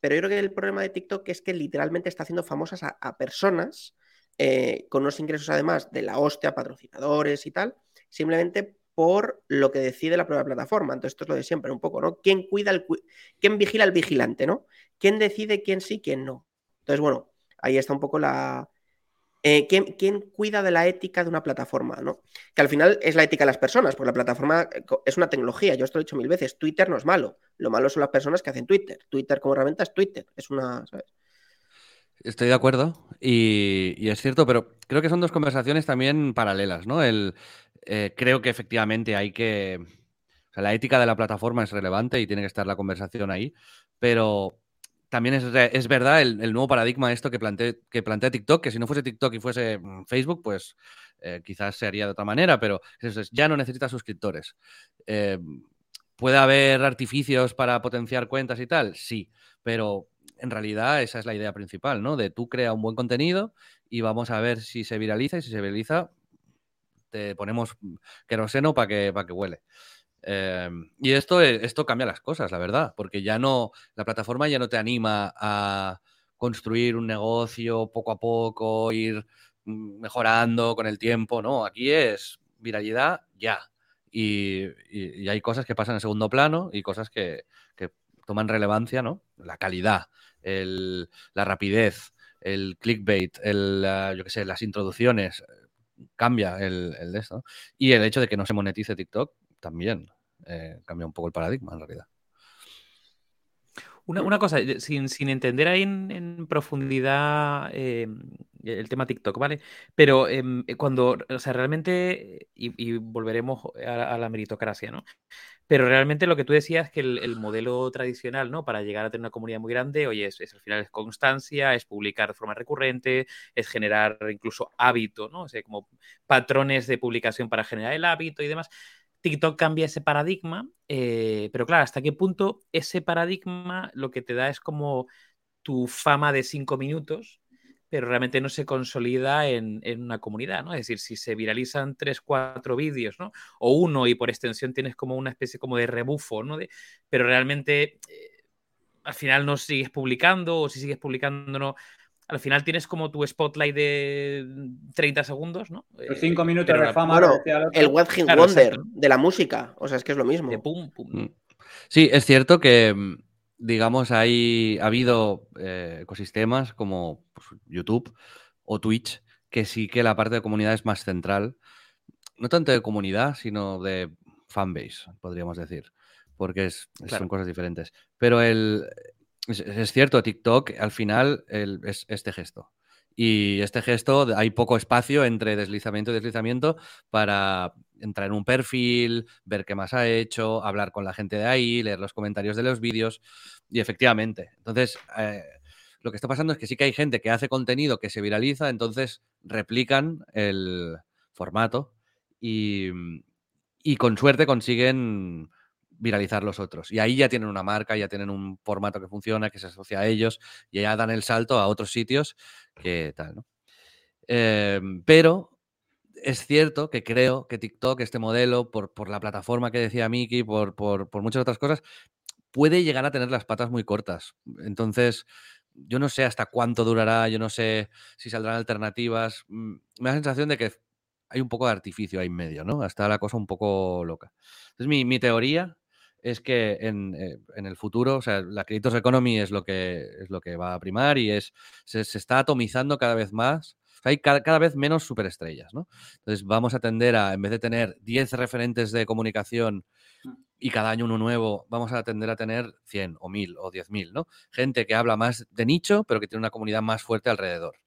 Pero yo creo que el problema de TikTok es que literalmente está haciendo famosas a, personas eh, con unos ingresos además de la hostia, patrocinadores y tal, simplemente por lo que decide la propia plataforma. Entonces, esto es lo de siempre, un poco, ¿no? ¿Quién cuida el quién vigila al vigilante, ¿no? ¿Quién decide quién sí, quién no? Entonces, bueno, ahí está un poco la, eh, ¿quién, cuida de la ética de una plataforma? ¿no? Que al final es la ética de las personas, porque la plataforma eh, es una tecnología. Yo esto lo he dicho mil veces. Twitter no es malo. Lo malo son las personas que hacen Twitter. Twitter como herramienta es Twitter. Es una. Estoy de acuerdo y, es cierto, pero creo que son dos conversaciones también paralelas, ¿no? El, eh, creo que efectivamente hay que. O sea, la ética de la plataforma es relevante y tiene que estar la conversación ahí, pero también es, verdad el, nuevo paradigma esto que, que plantea TikTok, que si no fuese TikTok y fuese mm, Facebook, pues eh, quizás se haría de otra manera, pero ya no necesita suscriptores. Eh, ¿Puede haber artificios para potenciar cuentas y tal? Sí, pero en realidad esa es la idea principal, ¿no? De tú crea un buen contenido y vamos a ver si se viraliza y si se viraliza te ponemos queroseno para que, para que huele. Em, y esto, esto cambia las cosas, la verdad, porque ya no, la plataforma ya no te anima a construir un negocio poco a poco, ir mejorando con el tiempo, ¿no? Aquí es viralidad ya. Y, hay cosas que pasan en segundo plano y cosas que, toman relevancia, ¿no? La calidad, la rapidez, el clickbait, el, yo qué sé, las introducciones, cambia el, de esto. Y el hecho de que no se monetice TikTok también eh, cambia un poco el paradigma en realidad. Una, cosa, eh, sin, entender ahí en, profundidad eh, el tema TikTok, ¿vale? Pero em, cuando, o sea, realmente, y, volveremos a, la meritocracia, ¿no? Pero realmente lo que tú decías es que el, modelo tradicional, ¿no? Para llegar a tener una comunidad muy grande, oye, es, al final es constancia, es publicar de forma recurrente, es generar incluso hábito, ¿no? O sea, como patrones de publicación para generar el hábito y demás. TikTok cambia ese paradigma, eh, pero claro, ¿hasta qué punto ese paradigma lo que te da es como tu fama de cinco minutos, pero realmente no se consolida en, una comunidad, ¿no? Es decir, si se viralizan tres, cuatro vídeos, ¿no? O uno y por extensión tienes como una especie como de rebufo, ¿no? De, pero realmente eh, al final no sigues publicando o si sigues publicando no al final tienes como tu spotlight de 30 segundos, ¿no? Los cinco minutos de fama. el Web Wonder de la música. O sea, es que es lo mismo. Mm. Sí, es cierto que, mm, digamos, hay, ha habido eh, ecosistemas como pues, YouTube o Twitch que sí que la parte de comunidad es más central. No tanto de comunidad, sino de fanbase, podríamos decir. Porque son cosas diferentes. Pero el, es, cierto, TikTok al final es este gesto. Y este gesto, hay poco espacio entre deslizamiento y deslizamiento para entrar en un perfil, ver qué más ha hecho, hablar con la gente de ahí, leer los comentarios de los vídeos. Y efectivamente, entonces, eh, lo que está pasando es que sí que hay gente que hace contenido que se viraliza, entonces replican el formato y, y con suerte consiguen viralizar los otros. Y ahí ya tienen una marca, ya tienen un formato que funciona, que se asocia a ellos, y ya dan el salto a otros sitios que tal, ¿no? Em, pero es cierto que creo que TikTok, este modelo, por, por la plataforma que decía Miki, por, por, muchas otras cosas, puede llegar a tener las patas muy cortas. Entonces, yo no sé hasta cuánto durará, yo no sé si saldrán alternativas. Mm, me da la sensación de que hay un poco de artificio ahí en medio, ¿no? Hasta la cosa un poco loca. Entonces, mi, mi teoría es que en, eh, en, el futuro, o sea, la Creators Economy es lo que, es lo que va a primar y es, se, está atomizando cada vez más. hay cada, vez menos superestrellas, ¿no? Entonces vamos a tender a, en vez de tener 10 referentes de comunicación mm. y cada año uno nuevo, vamos a tender a tener 100 o 1000 o 10.000, ¿no? Gente que habla más de nicho, pero que tiene una comunidad más fuerte alrededor.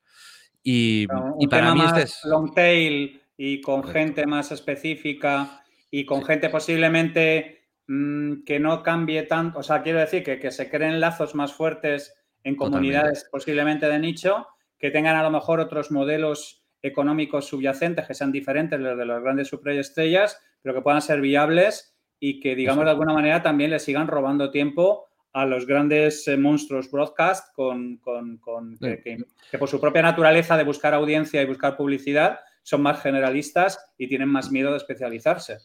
Y, y para mí este es... Long tail y con gente más específica y con gente posiblemente Mm, que no cambie tanto, o sea, quiero decir que, que se creen lazos más fuertes en comunidades posiblemente de nicho, que tengan a lo mejor otros modelos económicos subyacentes que sean diferentes de los de las grandes superestrellas, pero que puedan ser viables y que, digamos, de alguna manera también le sigan robando tiempo a los grandes eh, monstruos broadcast con, que, por su propia naturaleza de buscar audiencia y buscar publicidad son más generalistas y tienen más miedo de especializarse.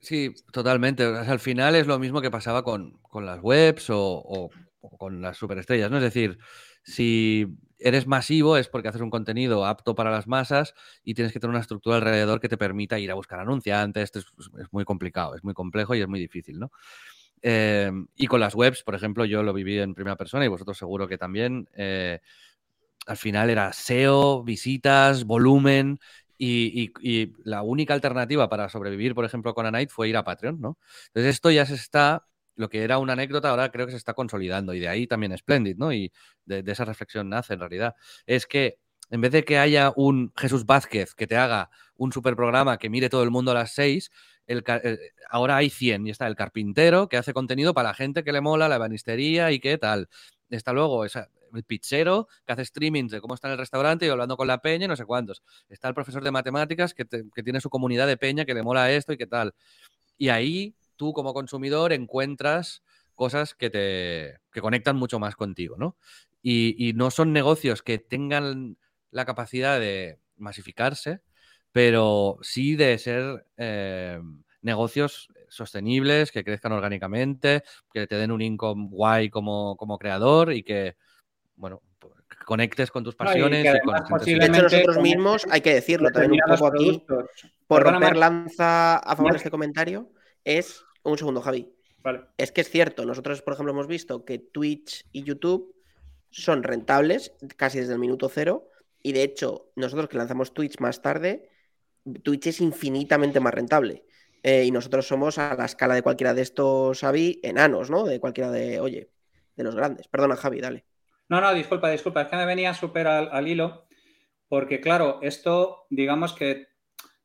Sí, totalmente. al final es lo mismo que pasaba con, las webs o, con las superestrellas, ¿no? Es decir, si eres masivo es porque haces un contenido apto para las masas y tienes que tener una estructura alrededor que te permita ir a buscar anunciantes. Esto es, muy complicado, es muy complejo y es muy difícil, ¿no? Em, y con las webs, por ejemplo, yo lo viví en primera persona y vosotros seguro que también. Eh, al final era SEO, visitas, volumen y, la única alternativa para sobrevivir, por ejemplo, con Anite fue ir a Patreon, ¿no? Entonces esto ya se está, lo que era una anécdota, ahora creo que se está consolidando y de ahí también Splendid, ¿no? Y de, esa reflexión nace en realidad. Es que en vez de que haya un Jesús Vázquez que te haga un super programa que mire todo el mundo a las seis, el, ahora hay 100 y está el carpintero que hace contenido para la gente que le mola la banistería y qué tal. Está luego esa, el pizzero que hace streamings de cómo está en el restaurante y hablando con la peña y no sé cuántos. Está el profesor de matemáticas que, tiene su comunidad de peña que le mola esto y qué tal. Y ahí tú como consumidor encuentras cosas que te que conectan mucho más contigo, ¿no? Y, no son negocios que tengan la capacidad de masificarse, pero sí de ser eh, negocios sostenibles, que crezcan orgánicamente, que te den un income guay como, como creador y que, bueno, pues, conectes con tus pasiones. y, con De hecho, nosotros mismos, hay que decirlo también un poco aquí, por romper lanza a favor de este comentario, es, un segundo Javi, es que es cierto, nosotros por ejemplo hemos visto que Twitch y YouTube son rentables casi desde el minuto cero y de hecho nosotros que lanzamos Twitch más tarde, Twitch es infinitamente más rentable. Eh, y nosotros somos a la escala de cualquiera de estos, Javi, enanos, ¿no? De cualquiera de, oye, de los grandes. Perdona, Javi, dale. No, no, disculpa, disculpa, es que me venía súper al, hilo, porque claro, esto, digamos que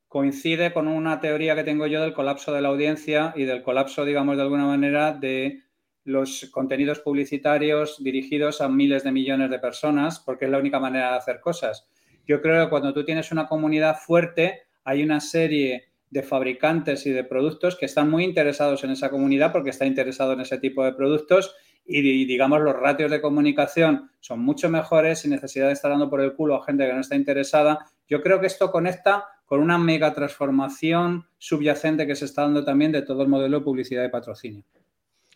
coincide con una teoría que tengo yo del colapso de la audiencia y del colapso, digamos, de alguna manera, de los contenidos publicitarios dirigidos a miles de millones de personas, porque es la única manera de hacer cosas. Yo creo que cuando tú tienes una comunidad fuerte, hay una serie de fabricantes y de productos que están muy interesados en esa comunidad porque está interesado en ese tipo de productos y, digamos los ratios de comunicación son mucho mejores sin necesidad de estar dando por el culo a gente que no está interesada. Yo creo que esto conecta con una mega transformación subyacente que se está dando también de todo el modelo de publicidad y patrocinio.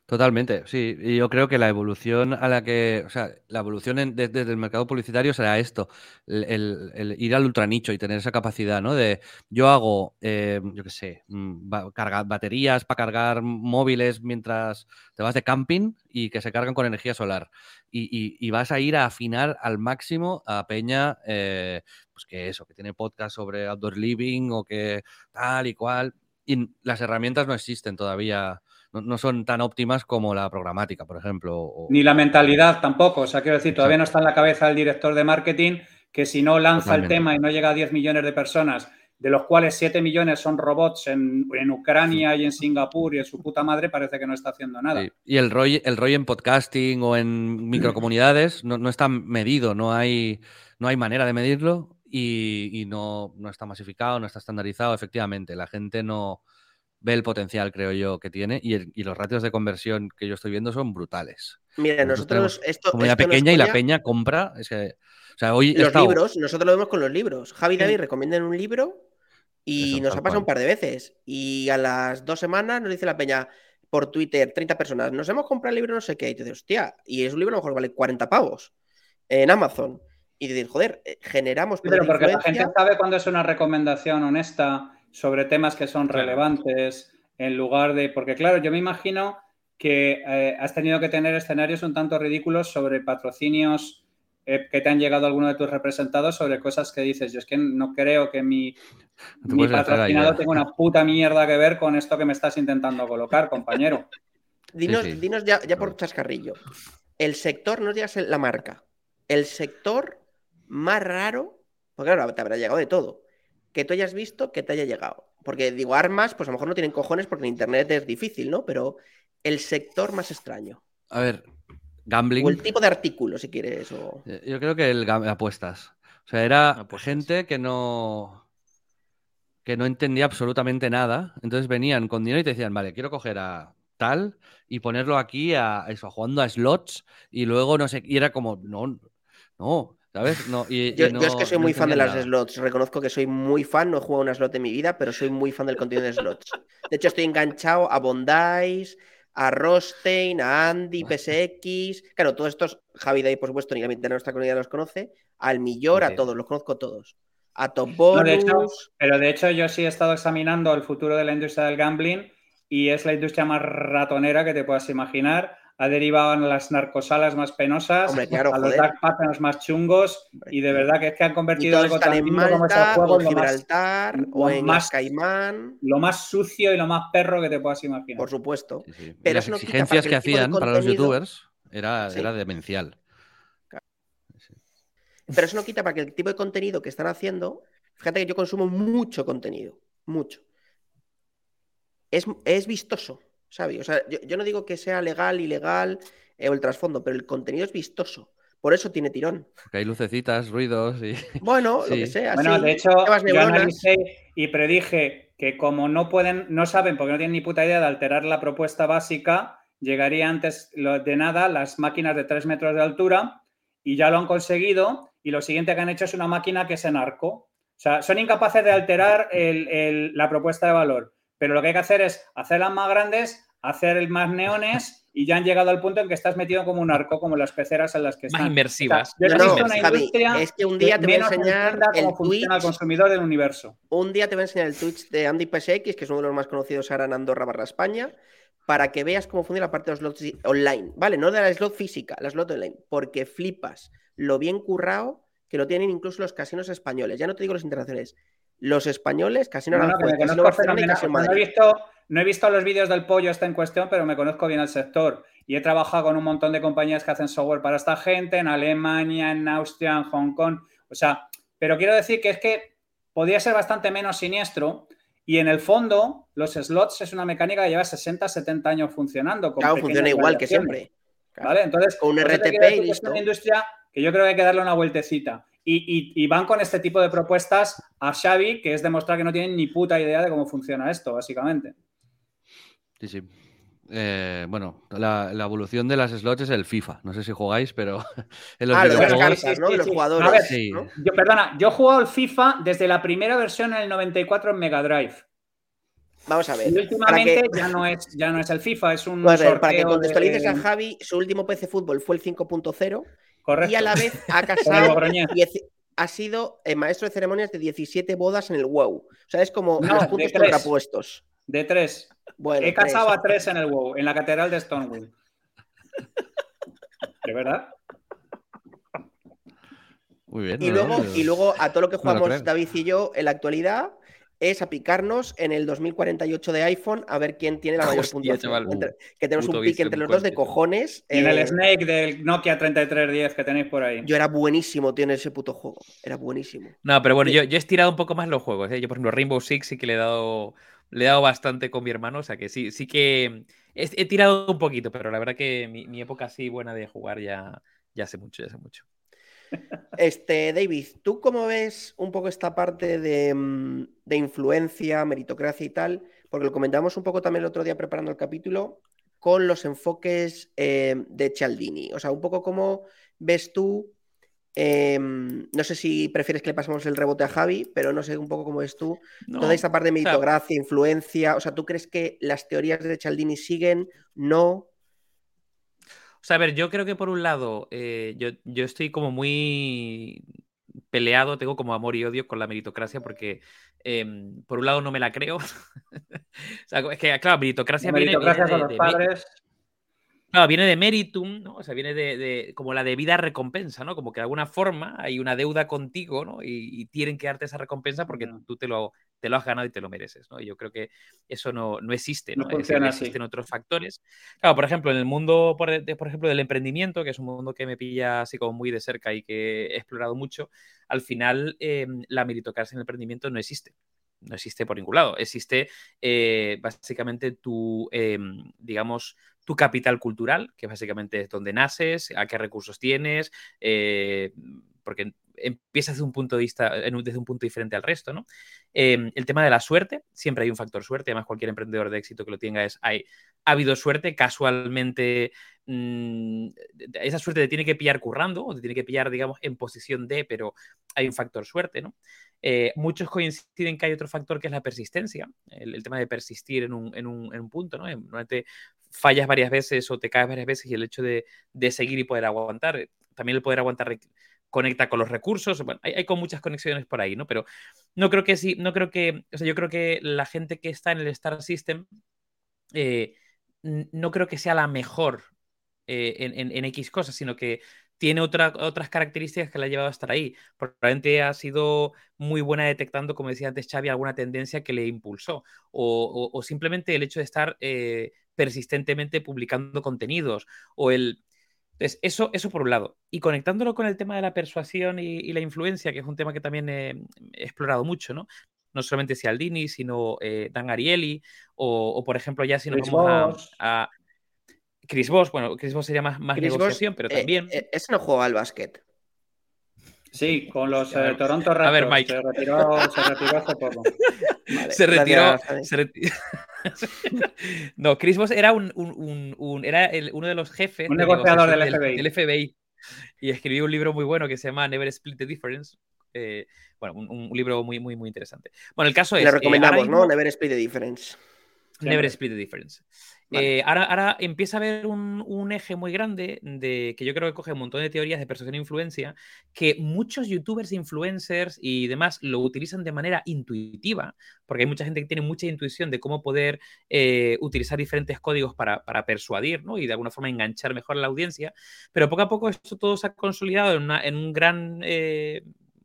Totalmente, sí. Y yo creo que la evolución a la que, o sea, la evolución desde el mercado publicitario será esto, el, ir al ultranicho y tener esa capacidad, ¿no? De yo hago, eh, yo qué sé, mm, cargar baterías para cargar móviles mientras te vas de camping y que se cargan con energía solar. Y, vas a ir a afinar al máximo a Peña, eh, pues que eso, que tiene podcast sobre outdoor living o que tal y cual. Y las herramientas no existen todavía no, son tan óptimas como la programática, por ejemplo. Ni la mentalidad tampoco. O sea, quiero decir, todavía no está en la cabeza del director de marketing que si no lanza el tema y no llega a 10 millones de personas, de los cuales 7 millones son robots en, Ucrania y en Singapur y en su puta madre, parece que no está haciendo nada. Y el ROI, el ROI en podcasting o en microcomunidades no, no está medido, no hay, no hay manera de medirlo y, no, no, está masificado, no está estandarizado, efectivamente. La gente no, ve el potencial, creo yo, que tiene y, los ratios de conversión que yo estoy viendo son brutales. Mira, nosotros, esto. Como pequeña y la peña compra. Es que, o sea, hoy los libros, nosotros lo vemos con los libros. Javi y David recomiendan un libro y nos ha pasado un par de veces. Y a las dos semanas nos dice la peña por Twitter, 30 personas, nos hemos comprado el libro no sé qué. Y te dices, hostia, y es un libro a lo mejor vale 40 pavos en Amazon. Y te dices, joder, eh, generamos. Pero porque la gente sabe cuándo es una recomendación honesta sobre temas que son relevantes, en lugar de. Porque, claro, yo me imagino que eh, has tenido que tener escenarios un tanto ridículos sobre patrocinios eh, que te han llegado algunos de tus representados sobre cosas que dices. Yo es que no creo que mi, mi patrocinado tenga una puta mierda que ver con esto que me estás intentando colocar, compañero. Dinos, dinos ya, ya, por chascarrillo. El sector, no digas la marca, el sector más raro, porque claro, te habrá llegado de todo, que tú hayas visto que te haya llegado. Porque digo, armas, pues a lo mejor no tienen cojones porque en Internet es difícil, ¿no? Pero el sector más extraño. A ver, gambling. O el tipo de artículo, si quieres. O... Eh, yo creo que el apuestas. O sea, era gente que no que no entendía absolutamente nada. Entonces venían con dinero y te decían, vale, quiero coger a tal y ponerlo aquí a eso, jugando a slots y luego no sé, y era como, no, no, ¿Sabes? No, y, yo, es que soy muy fan de las slots. Reconozco que soy muy fan, no he jugado una slot en mi vida, pero soy muy fan del contenido de slots. De hecho, estoy enganchado a Bondice, a Rostein, a Andy, PSX. Claro, todos estos, Javi Day, por supuesto, ni la mitad de nuestra comunidad los conoce. Al Millor, a todos, los conozco todos. A Top Bonus. pero de hecho, yo sí he estado examinando el futuro de la industria del gambling y es la industria más ratonera que te puedas imaginar ha derivado a las narcosalas más penosas, a los dark patterns más chungos y de verdad que es que han convertido algo tan en como ese juego en Gibraltar o en más, Caimán. Lo más sucio y lo más perro que te puedas imaginar. Por supuesto. Pero las exigencias que, hacían para los youtubers era, era demencial. Pero eso no quita para que el tipo de contenido que están haciendo, fíjate que yo consumo mucho contenido, mucho. Es, es vistoso. O sea, yo, no digo que sea legal, ilegal eh, o el trasfondo, pero el contenido es vistoso. Por eso tiene tirón. Porque hay lucecitas, ruidos y. Bueno, lo que sea. Bueno, de hecho, yo analicé y predije que como no pueden, no saben, porque no tienen ni puta idea de alterar la propuesta básica, llegaría antes de nada las máquinas de 3 metros de altura y ya lo han conseguido. Y lo siguiente que han hecho es una máquina que es en arco. O sea, son incapaces de alterar la propuesta de valor pero lo que hay que hacer es hacerlas más grandes, hacer más neones y ya han llegado al punto en que estás metido como un arco, como las peceras en las que están. Más inmersivas. es que un día te voy a enseñar el Twitch al consumidor del universo. Un día te voy a enseñar el Twitch de Andy PSX, que es uno de los más conocidos ahora en Andorra barra España, para que veas cómo funciona la parte de los slots online, ¿vale? No de la slot física, la slot online, porque flipas lo bien currado que lo tienen incluso los casinos españoles. Ya no te digo los internacionales. Los españoles, Casino no, no, he visto, no he visto los vídeos del pollo está en cuestión, pero me conozco bien el sector. Y he trabajado con un montón de compañías que hacen software para esta gente, en Alemania, en Austria, en Hong Kong. O sea, pero quiero decir que es que podría ser bastante menos siniestro y en el fondo, los slots es una mecánica que lleva 60, 70 años funcionando. claro, funciona igual que siempre. ¿Vale? Entonces, con un RTP y listo. Es una industria que yo creo que hay que darle una vueltecita. Y, van con este tipo de propuestas a Xavi, que es demostrar que no tienen ni puta idea de cómo funciona esto, básicamente. Sí, sí. Eh, bueno, la, evolución de las slots es el FIFA. No sé si jugáis, pero en los ah, videojuegos... ¿no? los jugadores. yo, perdona, yo he jugado el FIFA desde la primera versión en el 94 en Mega Drive. Vamos a ver. Y últimamente ya, no es, ya no es el FIFA, es un. para que contextualices a Javi, su último PC fútbol fue el 5.0 y a la vez ha casado ha sido eh, maestro de ceremonias de 17 bodas en el WoW. O sea, es como los puntos contrapuestos. De tres. Bueno, He casado a tres en el WoW, en la catedral de Stonewall. ¿De verdad? Muy bien. Y, luego, y luego a todo lo que jugamos David y yo en la actualidad, es a picarnos en el 2048 de iPhone a ver quién tiene la mayor puntuación. que tenemos un pique entre los dos de cojones. Y en el eh, Snake del Nokia 3310 que tenéis por ahí. Yo era buenísimo, tío, en ese puto juego. Era buenísimo. No, pero bueno, yo, he estirado un poco más los juegos. ¿eh? Yo, por ejemplo, Rainbow Six sí que le he dado, le he dado bastante con mi hermano. O sea que sí, sí que he, tirado un poquito, pero la verdad que mi, mi época así buena de jugar ya, ya hace mucho, ya hace mucho. Este, David, ¿tú cómo ves un poco esta parte mm, de, influencia, meritocracia y tal? Porque lo comentamos un poco también el otro día preparando el capítulo con los enfoques eh, de Cialdini. O sea, un poco cómo ves tú, em, no sé si prefieres que le pasemos el rebote a Javi, pero no sé un poco cómo ves tú toda esta parte de meritocracia, influencia. O sea, ¿tú crees que las teorías de Cialdini siguen? ¿No? O sea, a ver, yo creo que por un lado, eh, yo, estoy como muy peleado, tengo como amor y odio con la meritocracia porque em, por un lado no me la creo. o sea, es que, claro, meritocracia, viene, de, los padres. Claro, viene de meritum, ¿no? O sea, viene de, como la debida recompensa, ¿no? Como que de alguna forma hay una deuda contigo, ¿no? Y, tienen que darte esa recompensa porque tú te lo, te lo has ganado y te lo mereces, ¿no? Y yo creo que eso no, existe, ¿no? existen otros factores. Claro, por ejemplo, en el mundo, por, ejemplo, del emprendimiento, que es un mundo que me pilla así como muy de cerca y que he explorado mucho, al final eh, la meritocracia en el emprendimiento no existe no existe por ningún lado. Existe eh, básicamente tu, em, digamos, tu capital cultural, que básicamente es donde naces, a qué recursos tienes, eh, porque empieza desde un punto de vista, desde un punto diferente al resto, ¿no? Em, el tema de la suerte, siempre hay un factor suerte, además cualquier emprendedor de éxito que lo tenga es, hay, ha habido suerte, casualmente mm, esa suerte te tiene que pillar currando, o te tiene que pillar, digamos, en posición de, pero hay un factor suerte, ¿no? Eh, muchos coinciden que hay otro factor que es la persistencia, el, tema de persistir en un, en un, en un punto, ¿no? Fallas varias veces o te caes varias veces y el hecho de, de seguir y poder aguantar, también el poder aguantar conecta con los recursos, bueno, hay, con muchas conexiones por ahí, ¿no? Pero no creo que sí, no creo que, o sea, yo creo que la gente que está en el Star System, eh, no creo que sea la mejor eh, en, X cosas, sino que tiene otras características que la ha llevado a estar ahí. Probablemente ha sido muy buena detectando, como decía antes Xavi, alguna tendencia que le impulsó. O, simplemente el hecho de estar eh, persistentemente publicando contenidos. O el. Entonces, eso, eso por un lado. Y conectándolo con el tema de la persuasión y, la influencia, que es un tema que también he, explorado mucho, ¿no? No solamente Cialdini, sino eh, Dan Ariely, o, por ejemplo, ya si nos vamos a Chris Voss, bueno, Chris Voss sería más, más negociación, pero eh, también. Eh, ese no juega al básquet. Sí, con los eh, Toronto Raptors. A ver, Mike. Se retiró, se retiró hace poco. se retiró. Se retiró. no, Chris Voss era, un, un, un era el, uno de los jefes. Un negociador del, FBI. del, FBI. Y escribió un libro muy bueno que se llama Never Split the Difference. bueno, un, libro muy, muy, muy interesante. Bueno, el caso es. Le recomendamos, ¿no? Never Split the Difference. Never split the difference. Eh, ahora, empieza a haber un, eje muy grande de que yo creo que coge un montón de teorías de persuasión e influencia que muchos youtubers, influencers y demás lo utilizan de manera intuitiva, porque hay mucha gente que tiene mucha intuición de cómo poder eh, utilizar diferentes códigos para, persuadir ¿no? y de alguna forma enganchar mejor a la audiencia, pero poco a poco esto todo se ha consolidado en, un gran eh,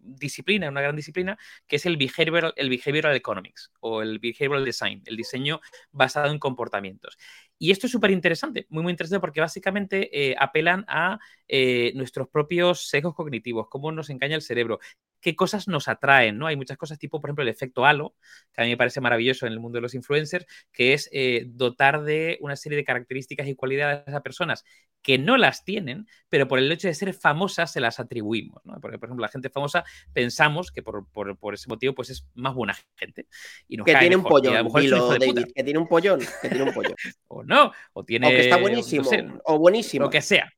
disciplina, una gran disciplina, que es el behavioral, economics o el behavioral design, el diseño basado en comportamientos. Y esto es súper interesante, muy, muy interesante porque básicamente eh, apelan a eh, nuestros propios sesgos cognitivos, cómo nos engaña el cerebro, qué cosas nos atraen, ¿no? Hay muchas cosas tipo, por ejemplo, el efecto halo, que a mí me parece maravilloso en el mundo de los influencers, que es eh, dotar de una serie de características y cualidades a personas que no las tienen, pero por el hecho de ser famosas se las atribuimos, ¿no? Porque, por ejemplo, la gente famosa pensamos que por, ese motivo pues es más buena gente. Y que, tiene un pollón, que tiene un pollón, que tiene un pollón. o no, o tiene... O que está buenísimo, o buenísimo. Lo que sea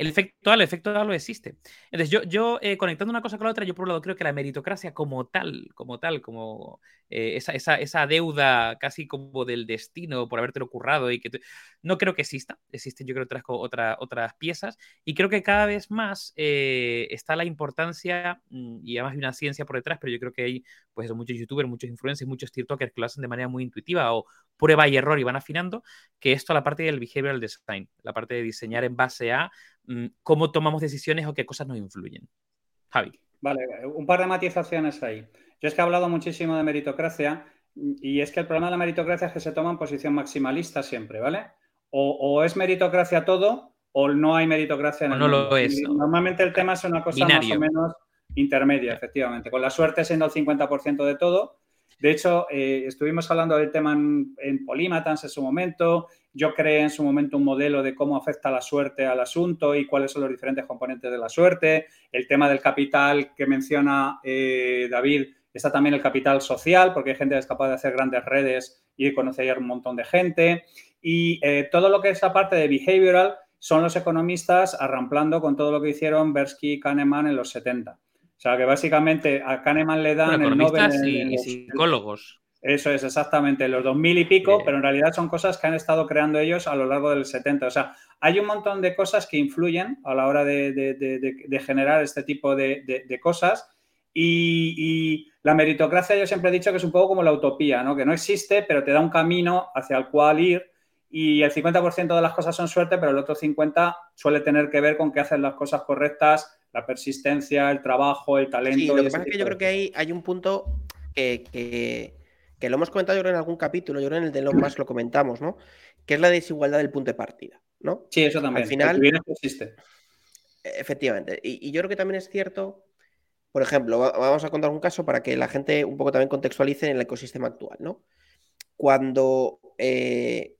el efecto halo, el efecto halo existe. Entonces, yo, yo eh, conectando una cosa con la otra, yo por un lado creo que la meritocracia como tal, como tal, como eh, esa, esa, deuda casi como del destino por haberte currado y que no creo que exista. Existen yo creo otras, otras, otras piezas y creo que cada vez más eh, está la importancia mm, y además hay una ciencia por detrás, pero yo creo que hay pues muchos youtubers, muchos influencers, muchos tiktokers que lo hacen de manera muy intuitiva o prueba y error y van afinando, que esto la parte del behavioral design, la parte de diseñar en base a cómo tomamos decisiones o qué cosas nos influyen. Javi. Vale, un par de matizaciones ahí. Yo es que he hablado muchísimo de meritocracia y es que el problema de la meritocracia es que se toma en posición maximalista siempre, ¿vale? O, es meritocracia todo o no hay meritocracia en el no lo es. Normalmente el tema es una cosa más o menos intermedia, efectivamente, con la suerte siendo el 50% de todo. De hecho, eh, estuvimos hablando del tema en, en en su momento. Yo creé en su momento un modelo de cómo afecta la suerte al asunto y cuáles son los diferentes componentes de la suerte. El tema del capital que menciona eh, David Está también el capital social, porque hay gente que es capaz de hacer grandes redes y conocer un montón de gente. Y eh, todo lo que es la parte de behavioral son los economistas arramplando con todo lo que hicieron Bersky y Kahneman en los 70. O sea, que básicamente a Kahneman le dan el Nobel... y, psicólogos. Eso es, exactamente, los 2000 y pico, pero en realidad son cosas que han estado creando ellos a lo largo del 70. O sea, hay un montón de cosas que influyen a la hora de, generar este tipo de, cosas y, la meritocracia yo siempre he dicho que es un poco como la utopía, ¿no? Que no existe, pero te da un camino hacia el cual ir y el 50% de las cosas son suerte, pero el otro 50% suele tener que ver con que haces las cosas correctas, la persistencia, el trabajo, el talento. Sí, lo que pasa es que yo creo que hay, hay un punto que, lo hemos comentado yo creo en algún capítulo, yo creo en el de los más lo comentamos, ¿no? Que es la desigualdad del punto de partida, ¿no? Sí, eso también. Al final, existe. Efectivamente. y yo creo que también es cierto por ejemplo, vamos a contar un caso para que la gente un poco también contextualice en el ecosistema actual, ¿no? Cuando eh,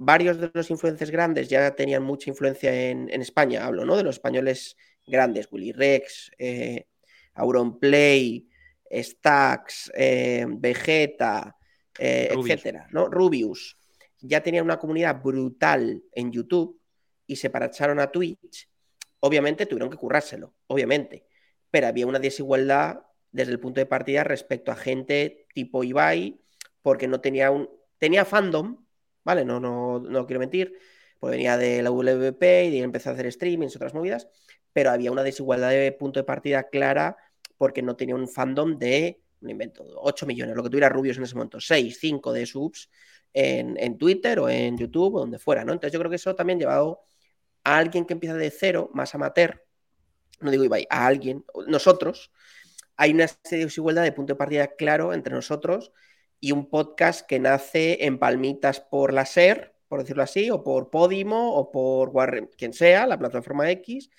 varios de los influencers grandes ya tenían mucha influencia en, España, hablo, ¿no? De los españoles grandes, Willy Rex, eh, Auronplay, Stacks, eh, Vegeta, etcétera, ¿no? Rubius, ya tenían una comunidad brutal en YouTube y se paracharon a Twitch, obviamente tuvieron que currárselo, obviamente pero había una desigualdad desde el punto de partida respecto a gente tipo Ibai, porque no tenía un. Tenía fandom, ¿vale? No, no, no quiero mentir, porque venía de la WP y empezó a hacer streamings, otras movidas, pero había una desigualdad de punto de partida clara porque no tenía un fandom de, un invento, 8 millones, lo que tuviera Rubios en ese momento, 6, 5 de subs en, en Twitter o en YouTube o donde fuera, ¿no? Entonces yo creo que eso también llevado a alguien que empieza de cero, más amateur, no digo Ibai, a alguien, nosotros, hay una desigualdad de punto de partida claro entre nosotros y un podcast que nace en palmitas por la SER, por decirlo así, o por Podimo, o por quien sea, la plataforma X,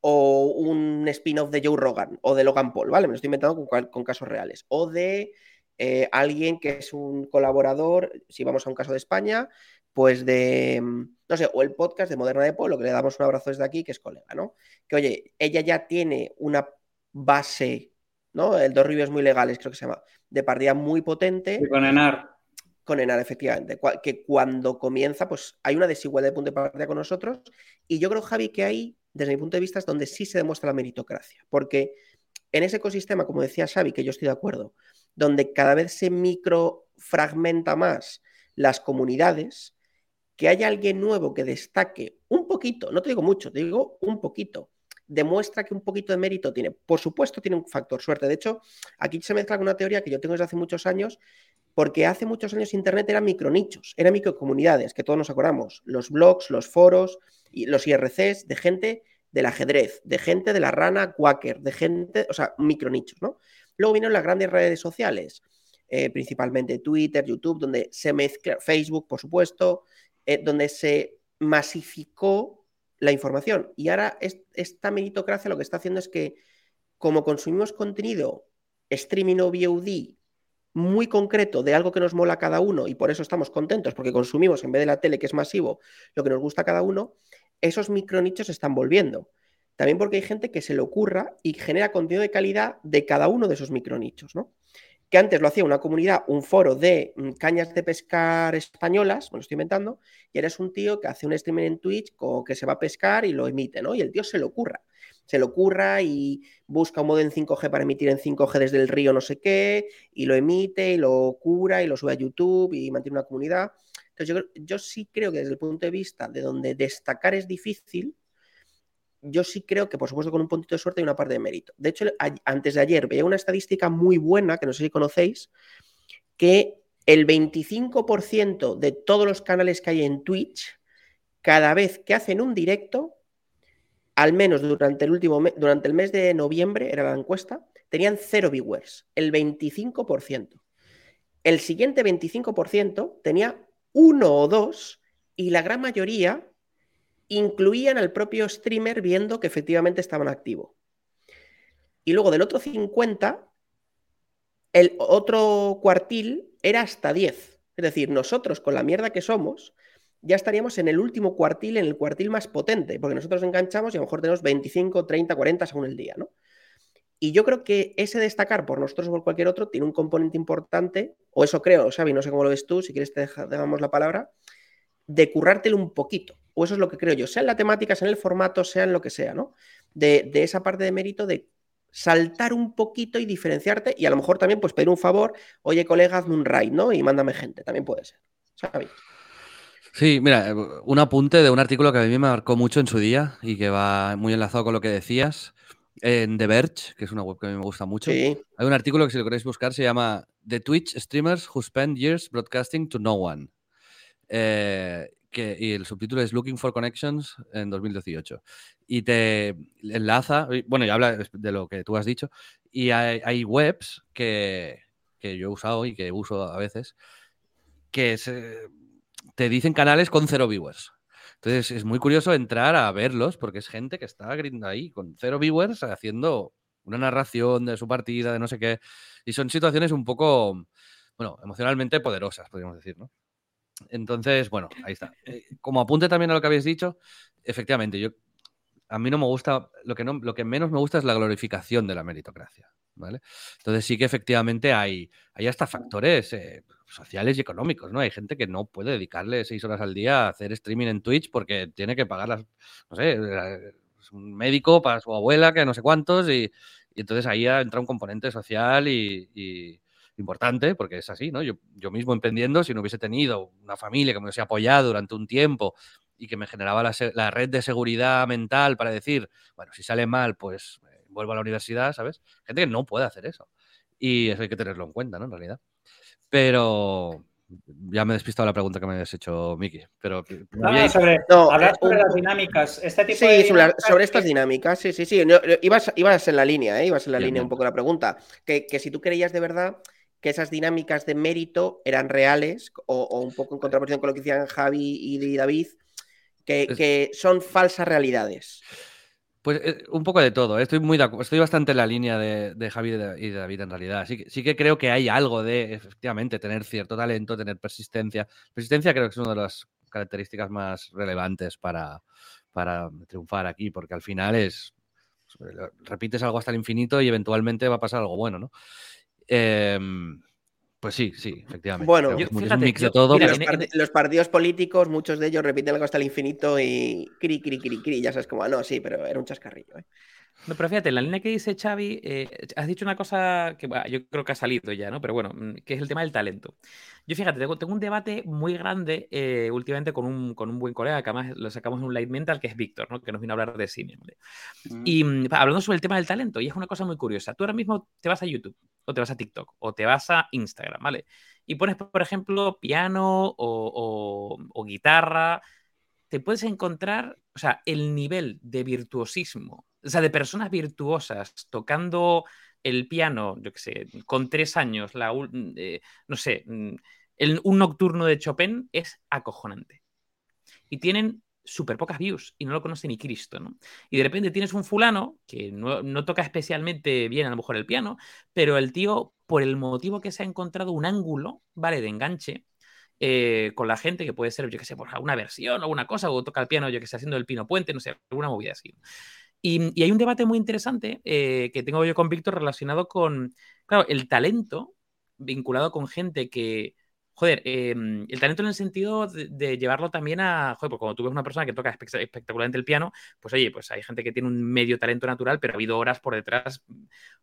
o un spin-off de Joe Rogan o de Logan Paul, ¿vale? Me lo estoy inventando con, casos reales. O de eh, alguien que es un colaborador, si vamos a un caso de España, pues de, no sé, o el podcast de Moderna de Polo, que le damos un abrazo desde aquí, que es colega, ¿no? Que oye, ella ya tiene una base, ¿no? El dos reviews muy legales, creo que se llama, de partida muy potente. Y con Enar. Con Enar, efectivamente. Que cuando comienza, pues hay una desigualdad de punto de partida con nosotros. Y yo creo, Javi, que ahí, desde mi punto de vista, es donde sí se demuestra la meritocracia. Porque en ese ecosistema, como decía Xavi, que yo estoy de acuerdo, donde cada vez se microfragmenta más las comunidades, que haya alguien nuevo que destaque un poquito, no te digo mucho, te digo un poquito, demuestra que un poquito de mérito tiene. Por supuesto, tiene un factor suerte. De hecho, aquí se mezcla con una teoría que yo tengo desde hace muchos años, porque hace muchos años Internet era micronichos, eran microcomunidades, que todos nos acordamos, los blogs, los foros, y los IRCs de gente del ajedrez, de gente de la rana quaker, de gente, o sea, micronichos, ¿no? Luego vinieron las grandes redes sociales, eh, principalmente Twitter, YouTube, donde se mezcla, Facebook, por supuesto, eh, donde se masificó la información. Y ahora esta meritocracia lo que está haciendo es que, como consumimos contenido streaming o VOD muy concreto de algo que nos mola a cada uno y por eso estamos contentos porque consumimos en vez de la tele que es masivo lo que nos gusta a cada uno, esos micronichos se están volviendo. También porque hay gente que se le ocurra y genera contenido de calidad de cada uno de esos micronichos, ¿no? Que antes lo hacía una comunidad, un foro de mm, cañas de pescar españolas, me lo estoy inventando, y eres un tío que hace un streaming en Twitch con que se va a pescar y lo emite, ¿no? Y el tío se le ocurra. Se le ocurra y busca un modo en 5G para emitir en 5G desde el río no sé qué, y lo emite y lo cura y lo sube a YouTube y mantiene una comunidad. Entonces, yo, sí creo que desde el punto de vista de donde destacar es difícil, yo sí creo que, por supuesto, con un puntito de suerte hay una parte de mérito. De hecho, antes de ayer veía una estadística muy buena, que no sé si conocéis, que el 25% de todos los canales que hay en Twitch, cada vez que hacen un directo, al menos durante el último durante el mes de noviembre, era la encuesta, tenían cero viewers, el 25%. El siguiente 25% tenía uno o dos, y la gran mayoría incluían al propio streamer viendo que efectivamente estaban activo. Y luego del otro 50, el otro cuartil era hasta 10. Es decir, nosotros con la mierda que somos, ya estaríamos en el último cuartil, en el cuartil más potente, porque nosotros enganchamos y a lo mejor tenemos 25, 30, 40 según el día, ¿no? Y yo creo que ese destacar por nosotros o por cualquier otro tiene un componente importante, o eso creo, Xavi, no sé cómo lo ves tú, si quieres te dejamos la palabra, de currártelo un poquito. O eso es lo que creo yo, sea en la temática, sea en el formato, sea en lo que sea, ¿no? De, esa parte de mérito de saltar un poquito y diferenciarte y a lo mejor también pues pedir un favor, oye colega, hazme un raid, ¿no? Y mándame gente, también puede ser. Xavi. Sí, mira, un apunte de un artículo que a mí me marcó mucho en su día y que va muy enlazado con lo que decías en The Verge, que es una web que a mí me gusta mucho, hay un artículo que si lo queréis buscar se llama The Twitch Streamers Who Spend Years Broadcasting to No One. Eh, que, y el subtítulo es Looking for Connections en 2018. Y te enlaza, bueno, y habla de lo que tú has dicho, y hay, webs que, que, yo he usado y que uso a veces, que te dicen canales con cero viewers. Entonces es muy curioso entrar a verlos porque es gente que está ahí con cero viewers haciendo una narración de su partida, de no sé qué. Y son situaciones un poco, bueno, emocionalmente poderosas, podríamos decir, ¿no? Entonces, bueno, ahí está. Eh, como apunte también a lo que habéis dicho, efectivamente, yo a mí no me gusta, lo que, no, lo que menos me gusta es la glorificación de la meritocracia. ¿vale? Entonces sí que efectivamente hay, hay hasta factores eh, sociales y económicos, ¿no? Hay gente que no puede dedicarle seis horas al día a hacer streaming en Twitch porque tiene que pagar las, no sé, un médico para su abuela, que no sé cuántos, y, entonces ahí entra un componente social y, importante, porque es así, ¿no? Yo, yo mismo emprendiendo, si no hubiese tenido una familia que me hubiese apoyado durante un tiempo y que me generaba la, la, red de seguridad mental para decir, bueno, si sale mal, pues eh, vuelvo a la universidad, ¿sabes? Gente que no puede hacer eso. Y eso hay que tenerlo en cuenta, ¿no? En realidad. Pero ya me he despistado la pregunta que me habías hecho, Miki. Pero no, sobre, hablar sobre las dinámicas. Este tipo sí, sobre, estas dinámicas, sí, sí, sí. ibas, ibas, en la línea, ¿eh? ibas en la línea un poco la pregunta. Que, que, si tú creías de verdad que esas dinámicas de mérito eran reales o, o un poco en contraposición con lo que decían Javi y David, que, que son falsas realidades. Pues eh, un poco de todo. ¿eh? Estoy muy estoy bastante en la línea de, Javi y de David en realidad. Sí, sí que creo que hay algo de, efectivamente, tener cierto talento, tener persistencia. Persistencia creo que es una de las características más relevantes para, para triunfar aquí, porque al final es, repites algo hasta el infinito y eventualmente va a pasar algo bueno, ¿no? Em, pues sí, sí, efectivamente. Bueno, un mix de todo. los, partidos políticos, muchos de ellos repiten algo hasta el infinito y cri, cri, cri, cri. Ya sabes como, ah, no, sí, pero era un chascarrillo. ¿eh? No, pero fíjate, en la línea que dice Xavi, eh, has dicho una cosa que yo creo que ha salido ya, ¿no? Pero bueno, mm, que es el tema del talento. Yo fíjate, tengo, un debate muy grande eh, últimamente con un, con un buen colega, que además lo sacamos en un light mental, que es Víctor, ¿no? Que nos vino a hablar de cine. Mm. Y mm, hablando sobre el tema del talento, y es una cosa muy curiosa. Tú ahora mismo te vas a YouTube, o te vas a TikTok, o te vas a Instagram, ¿vale? Y pones, por ejemplo, piano o, o guitarra, te puedes encontrar, o sea, el nivel de virtuosismo o sea, de personas virtuosas tocando el piano, yo qué sé, con tres años, la, eh, no sé, mm, un nocturno de Chopin es acojonante. Y tienen súper pocas views y no lo conoce ni Cristo, ¿no? Y de repente tienes un fulano que no, toca especialmente bien a lo mejor el piano, pero el tío, por el motivo que se ha encontrado un ángulo, ¿vale? De enganche, eh, con la gente, que puede ser, yo qué sé, por una versión o una cosa, o toca el piano, yo que sé, haciendo el pino puente, no sé, alguna movida así. Y, hay un debate muy interesante eh, que tengo yo con Víctor relacionado con, claro, el talento vinculado con gente que, joder, em, el talento en el sentido de, llevarlo también a, joder, porque cuando tú ves una persona que toca espectacularmente el piano, pues oye, pues hay gente que tiene un medio talento natural, pero ha habido horas por detrás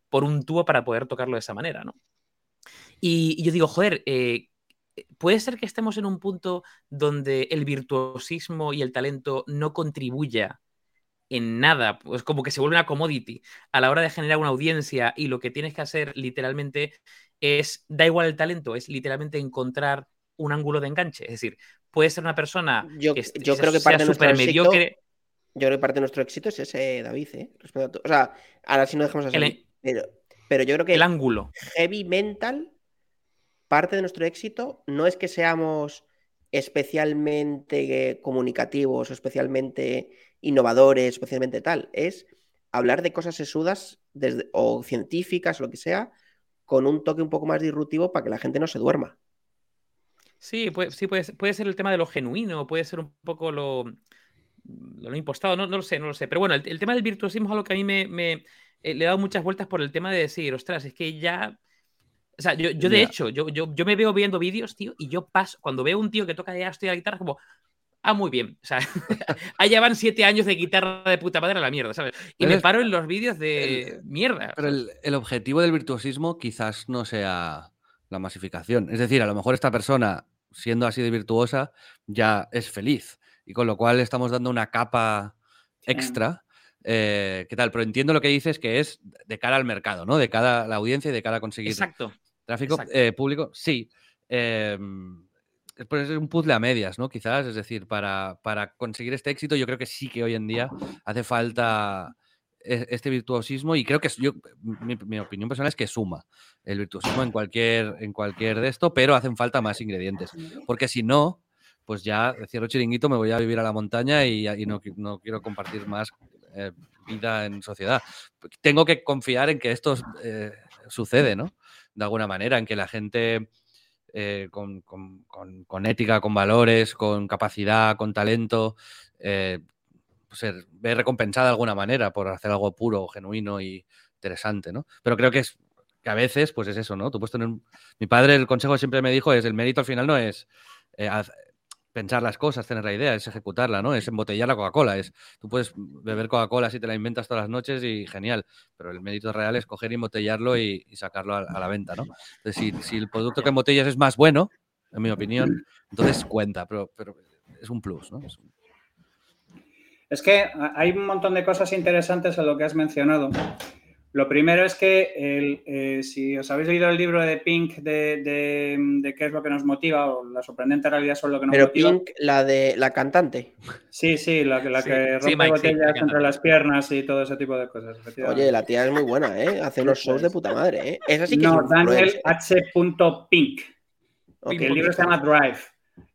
por un tubo para poder tocarlo de esa manera, ¿no? Y, yo digo, joder, eh, puede ser que estemos en un punto donde el virtuosismo y el talento no contribuya en nada, pues como que se vuelve una commodity a la hora de generar una audiencia y lo que tienes que hacer literalmente es, da igual el talento, es literalmente encontrar un ángulo de enganche. Es decir, puede ser una persona yo, que yo creo que parte de nuestro mediocre. yo creo que parte de nuestro éxito es ese, David, ¿eh? O sea, ahora sí no dejamos así. pero, pero yo creo que el ángulo. Heavy mental, parte de nuestro éxito no es que seamos especialmente comunicativos o especialmente innovadores, especialmente tal, es hablar de cosas sesudas desde, o científicas lo que sea, con un toque un poco más disruptivo para que la gente no se duerma. Sí, puede, sí puede, puede ser el tema de lo genuino, puede ser un poco lo, lo impostado, no, no, lo sé, no lo sé. Pero bueno, el, tema del virtuosismo es algo que a mí me, me eh, le he dado muchas vueltas por el tema de decir, ostras, es que ya o sea, yo, yo de hecho, yo, yo, yo, me veo viendo vídeos, tío, y yo paso, cuando veo un tío que toca ya estoy la guitarra, como, ah, muy bien. O sea, allá van siete años de guitarra de puta madre a la mierda, ¿sabes? Y me paro en los vídeos de mierda. Pero el, el, objetivo del virtuosismo quizás no sea la masificación. Es decir, a lo mejor esta persona, siendo así de virtuosa, ya es feliz. Y con lo cual estamos dando una capa extra. Eh, ¿Qué tal? Pero entiendo lo que dices que es de cara al mercado, ¿no? De cara a la audiencia y de cara a conseguir Exacto. Tráfico eh, público. Sí. Em, es un puzzle a medias, ¿no? Quizás, es decir, para, para, conseguir este éxito, yo creo que sí que hoy en día hace falta e, este virtuosismo y creo que yo, mi, opinión personal es que suma el virtuosismo en cualquier, en cualquier de esto, pero hacen falta más ingredientes, porque si no, pues ya cierro chiringuito, me voy a vivir a la montaña y, no, no, quiero compartir más eh, vida en sociedad. Tengo que confiar en que esto eh, sucede, ¿no? De alguna manera, en que la gente eh, con, ética, con valores, con capacidad, con talento, eh, pues, ve recompensada de alguna manera por hacer algo puro, genuino y interesante, ¿no? Pero creo que es que a veces, pues es eso, ¿no? Tú puedes tener... Mi padre, el consejo siempre me dijo es, el mérito al final no es eh, pensar las cosas, tener la idea, es ejecutarla, ¿no? Es embotellar la Coca-Cola. Es, tú puedes beber Coca-Cola si te la inventas todas las noches y genial, pero el mérito real es coger y embotellarlo y, sacarlo a, la venta, ¿no? Entonces, si, el producto que embotellas es más bueno, en mi opinión, entonces cuenta, pero, pero es un plus, ¿no? Es que hay un montón de cosas interesantes en lo que has mencionado. Lo primero es que eh, si os habéis leído el libro de Pink de, qué es lo que nos motiva o la sorprendente realidad sobre lo que nos motiva. Pero Pink, la de la cantante. Sí, sí, la, la que rompe botellas entre las piernas y todo ese tipo de cosas. Oye, la tía es muy buena, ¿eh? Hace unos shows de puta madre, ¿eh? Esa sí que no, Daniel H. Pink. el libro se llama Drive.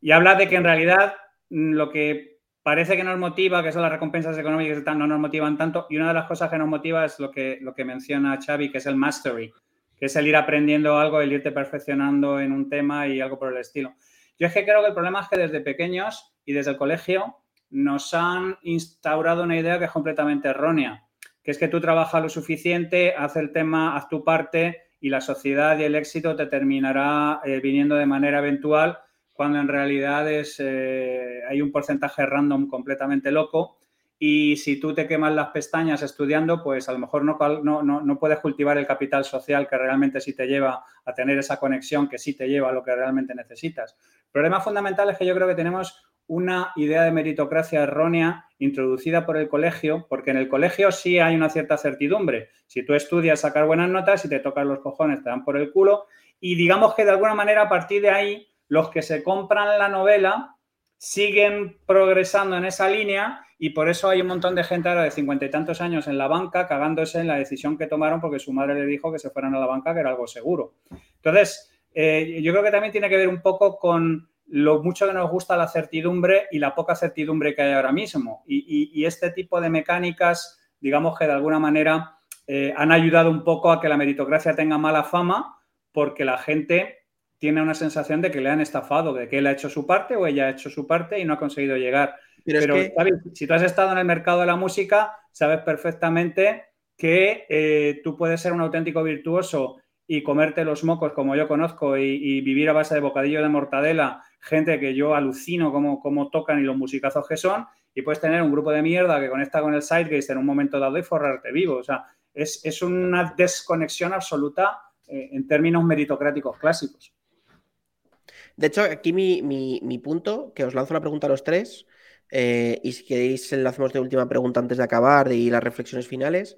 Y habla de que en realidad mm, lo que parece que nos motiva, que son las recompensas económicas y tal, no nos motivan tanto. Y una de las cosas que nos motiva es lo que, lo que menciona Xavi, que es el mastery, que es el ir aprendiendo algo, el irte perfeccionando en un tema y algo por el estilo. Yo es que creo que el problema es que desde pequeños y desde el colegio nos han instaurado una idea que es completamente errónea, que es que tú trabajas lo suficiente, haz el tema, haz tu parte y la sociedad y el éxito te terminará eh, viniendo de manera eventual cuando en realidad es, eh, hay un porcentaje random completamente loco y si tú te quemas las pestañas estudiando, pues a lo mejor no, no, no, puedes cultivar el capital social que realmente sí te lleva a tener esa conexión, que sí te lleva a lo que realmente necesitas. El problema fundamental es que yo creo que tenemos una idea de meritocracia errónea introducida por el colegio, porque en el colegio sí hay una cierta certidumbre. Si tú estudias, sacar buenas notas, si te tocan los cojones, te dan por el culo. Y digamos que de alguna manera a partir de ahí, los que se compran la novela siguen progresando en esa línea y por eso hay un montón de gente ahora de cincuenta y tantos años en la banca cagándose en la decisión que tomaron porque su madre le dijo que se fueran a la banca, que era algo seguro. Entonces, eh, yo creo que también tiene que ver un poco con lo mucho que nos gusta la certidumbre y la poca certidumbre que hay ahora mismo. Y, este tipo de mecánicas, digamos que de alguna manera eh, han ayudado un poco a que la meritocracia tenga mala fama porque la gente tiene una sensación de que le han estafado, de que él ha hecho su parte o ella ha hecho su parte y no ha conseguido llegar. Pero, si tú has estado en el mercado de la música, sabes perfectamente que eh, tú puedes ser un auténtico virtuoso y comerte los mocos como yo conozco y, vivir a base de bocadillo de mortadela, gente que yo alucino cómo, tocan y los musicazos que son, y puedes tener un grupo de mierda que conecta con el sidegaze en un momento dado y forrarte vivo. O sea, es, una desconexión absoluta eh, en términos meritocráticos clásicos. De hecho, aquí mi, punto, que os lanzo la pregunta a los tres, eh, y si queréis, hacemos de última pregunta antes de acabar y las reflexiones finales,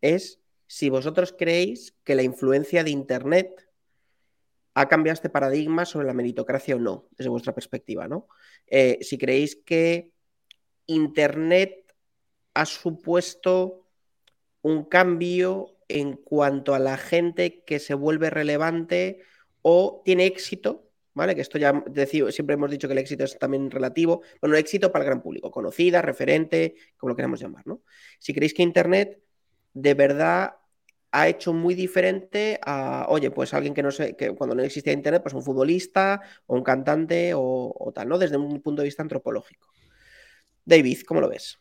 es si vosotros creéis que la influencia de Internet ha cambiado este paradigma sobre la meritocracia o no, desde vuestra perspectiva, ¿no? Eh, si creéis que Internet ha supuesto un cambio en cuanto a la gente que se vuelve relevante o tiene éxito ¿vale? Que esto ya siempre hemos dicho que el éxito es también relativo. Bueno, el éxito para el gran público, conocida, referente, como lo queramos llamar, ¿no? Si creéis que Internet de verdad ha hecho muy diferente a, oye, pues alguien que no sé, que cuando no existía Internet, pues un futbolista o un cantante o, tal, ¿no? Desde un punto de vista antropológico. David, ¿cómo lo ves?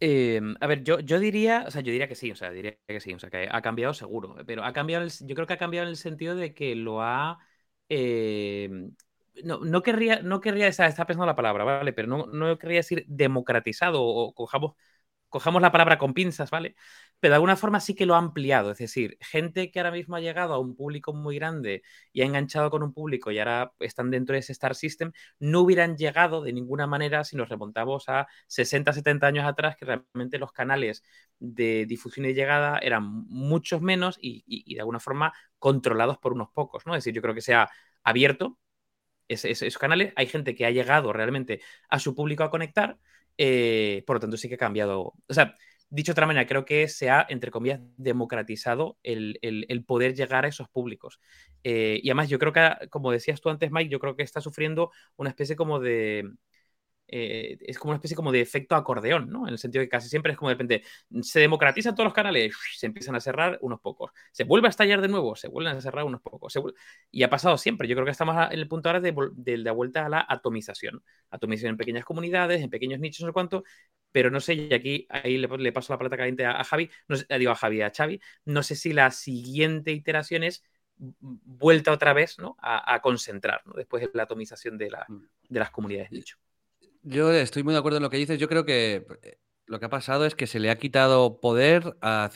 Em, a ver, yo, yo diría, o sea, yo diría que sí, o sea, diría que sí, o sea, que ha cambiado seguro, pero ha cambiado, yo creo que ha cambiado en el sentido de que lo ha Em, no, no querría, no querría, está, pensando la palabra, ¿vale? Pero no, no querría decir democratizado o cojamos, cojamos la palabra con pinzas, ¿vale? Pero de alguna forma sí que lo ha ampliado, es decir, gente que ahora mismo ha llegado a un público muy grande y ha enganchado con un público y ahora están dentro de ese Star System, no hubieran llegado de ninguna manera si nos remontamos a 60, 70 años atrás, que realmente los canales de difusión y llegada eran muchos menos y, de alguna forma controlados por unos pocos, ¿no? Es decir, yo creo que se ha abierto esos canales, hay gente que ha llegado realmente a su público a conectar eh, por lo tanto, sí que ha cambiado. O sea, dicho de otra manera, creo que se ha, entre comillas, democratizado el, poder llegar a esos públicos. Eh, y además, yo creo que, como decías tú antes, Mike, yo creo que está sufriendo una especie como de eh, es como una especie como de efecto acordeón, ¿no? En el sentido que casi siempre es como de repente se democratizan todos los canales, se empiezan a cerrar unos pocos, se vuelve a estallar de nuevo, se vuelven a cerrar unos pocos, y ha pasado siempre. Yo creo que estamos en el punto ahora de, de, la vuelta a la atomización, atomización en pequeñas comunidades, en pequeños nichos, no sé cuánto, pero no sé, y aquí ahí le, paso la plata caliente a, Javi, no sé, digo a Javi, a Xavi, no sé si la siguiente iteración es vuelta otra vez ¿no? a, concentrar ¿no? después de la atomización de, la, mm. de las comunidades nicho. Yo estoy muy de acuerdo en lo que dices. Yo creo que eh, lo que ha pasado es que se le ha quitado poder a, a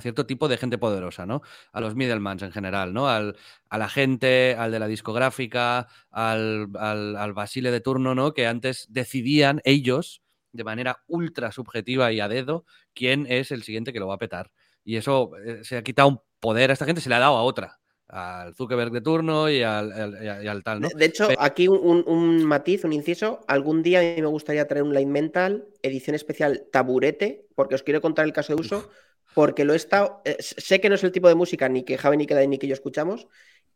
cierto tipo de gente poderosa, ¿no? A los middlemans en general, ¿no? Al, a la gente, al de la discográfica, al, al, Basile de turno, ¿no? Que antes decidían ellos, de manera ultra subjetiva y a dedo, quién es el siguiente que lo va a petar. Y eso eh, se ha quitado un poder a esta gente, se le ha dado a otra al Zuckerberg de turno y al, tal, ¿no? De hecho, aquí un, matiz, un inciso. Algún día a mí me gustaría traer un Line Mental, edición especial taburete, porque os quiero contar el caso de uso, porque lo he estado. Eh, sé que no es el tipo de música ni que Javi, ni que ni que yo escuchamos,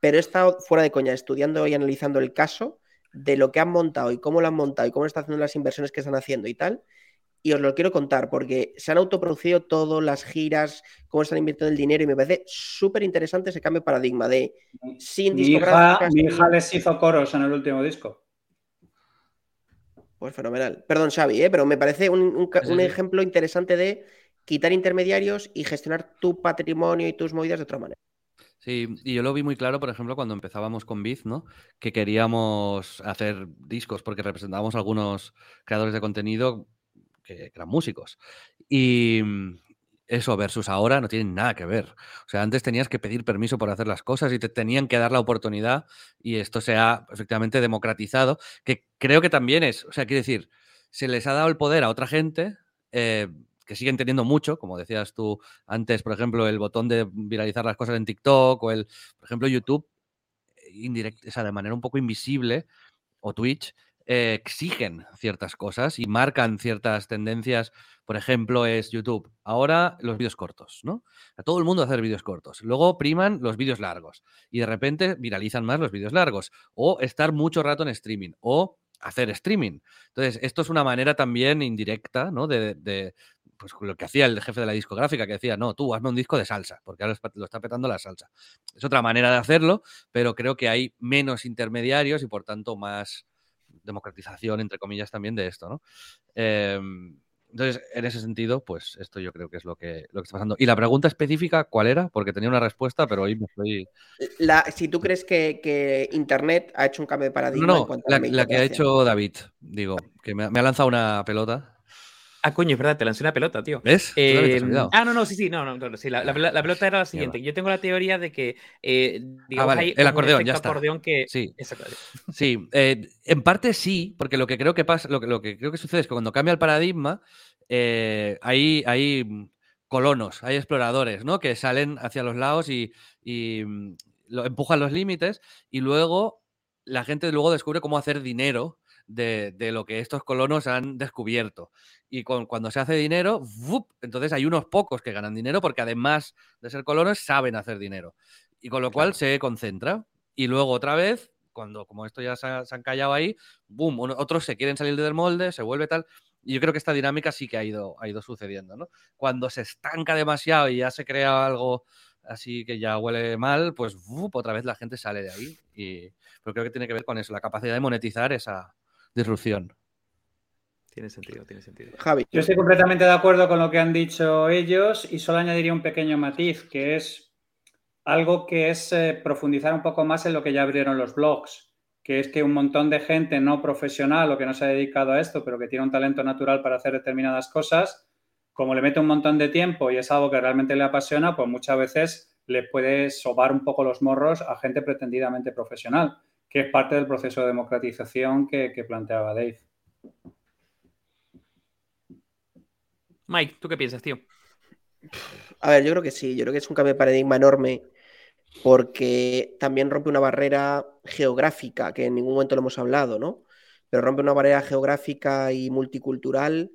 pero he estado fuera de coña estudiando y analizando el caso de lo que han montado y cómo lo han montado y cómo están haciendo las inversiones que están haciendo y tal y os lo quiero contar porque se han autoproducido todas las giras, cómo están invirtiendo el dinero y me parece súper interesante ese cambio de paradigma de sin mi hija, mi hija les hizo coros en el último disco. Pues fenomenal. Perdón, Xavi, ¿eh? pero me parece un, ejemplo interesante de quitar intermediarios y gestionar tu patrimonio y tus movidas de otra manera. Sí, y yo lo vi muy claro, por ejemplo, cuando empezábamos con Biz, ¿no? Que queríamos hacer discos porque representábamos algunos creadores de contenido que eran músicos. Y mm, eso versus ahora no tienen nada que ver. O sea, antes tenías que pedir permiso por hacer las cosas y te tenían que dar la oportunidad y esto se ha efectivamente democratizado, que creo que también es, o sea, quiere decir, se les ha dado el poder a otra gente. Eh, que siguen teniendo mucho, como decías tú antes, por ejemplo, el botón de viralizar las cosas en TikTok o el, por ejemplo, YouTube, indirecto, o sea, de manera un poco invisible, o Twitch, eh, exigen ciertas cosas y marcan ciertas tendencias. Por ejemplo, es YouTube. Ahora los vídeos cortos, ¿no? A todo el mundo hacer vídeos cortos. Luego priman los vídeos largos y de repente viralizan más los vídeos largos. O estar mucho rato en streaming. O hacer streaming. Entonces, esto es una manera también indirecta, ¿no? De, pues lo que hacía el jefe de la discográfica, que decía, no, tú hazme un disco de salsa, porque ahora lo está petando la salsa. Es otra manera de hacerlo, pero creo que hay menos intermediarios y por tanto más democratización, entre comillas, también de esto, ¿no? Em, entonces, en ese sentido, pues esto yo creo que es lo que, lo que está pasando. Y la pregunta específica, ¿cuál era? Porque tenía una respuesta, pero hoy me estoy... La, si tú crees que, Internet ha hecho un cambio de paradigma... No, no la, que ha hecho David, digo, que me ha lanzado una pelota Ah, coño, es verdad, te lancé una pelota, tío. ¿Ves? Eh, ah, no, no, sí, sí, no, no, sí, la, pelota era la siguiente. Yo tengo la teoría de que, eh, digamos, ah, el acordeón, ya está. acordeón que... Sí, sí eh, en parte sí, porque lo que creo que pasa, lo que, lo que creo que sucede es que cuando cambia el paradigma, eh, hay, hay colonos, hay exploradores, ¿no? Que salen hacia los lados y, y mm, lo, empujan los límites y luego la gente luego descubre cómo hacer dinero de, lo que estos colonos han descubierto. Y con, cuando se hace dinero, entonces hay unos pocos que ganan dinero porque además de ser colonos saben hacer dinero. Y con lo cual se concentra. Y luego otra vez, cuando como esto ya se, han callado ahí, boom, otros se quieren salir del molde, se vuelve tal. Y yo creo que esta dinámica sí que ha ido, ha ido sucediendo, ¿no? Cuando se estanca demasiado y ya se crea algo así que ya huele mal, pues otra vez la gente sale de ahí. Y, pero creo que tiene que ver con eso, la capacidad de monetizar esa, disrupción. Tiene sentido, tiene sentido. Javi. Yo estoy completamente de acuerdo con lo que han dicho ellos y solo añadiría un pequeño matiz, que es algo que es eh, profundizar un poco más en lo que ya abrieron los blogs, que es que un montón de gente no profesional o que no se ha dedicado a esto, pero que tiene un talento natural para hacer determinadas cosas, como le mete un montón de tiempo y es algo que realmente le apasiona, pues muchas veces le puede sobar un poco los morros a gente pretendidamente profesional que es parte del proceso de democratización que, planteaba Dave. Mike, ¿tú qué piensas, tío? A ver, yo creo que sí, yo creo que es un cambio de paradigma enorme porque también rompe una barrera geográfica, que en ningún momento lo hemos hablado, ¿no? Pero rompe una barrera geográfica y multicultural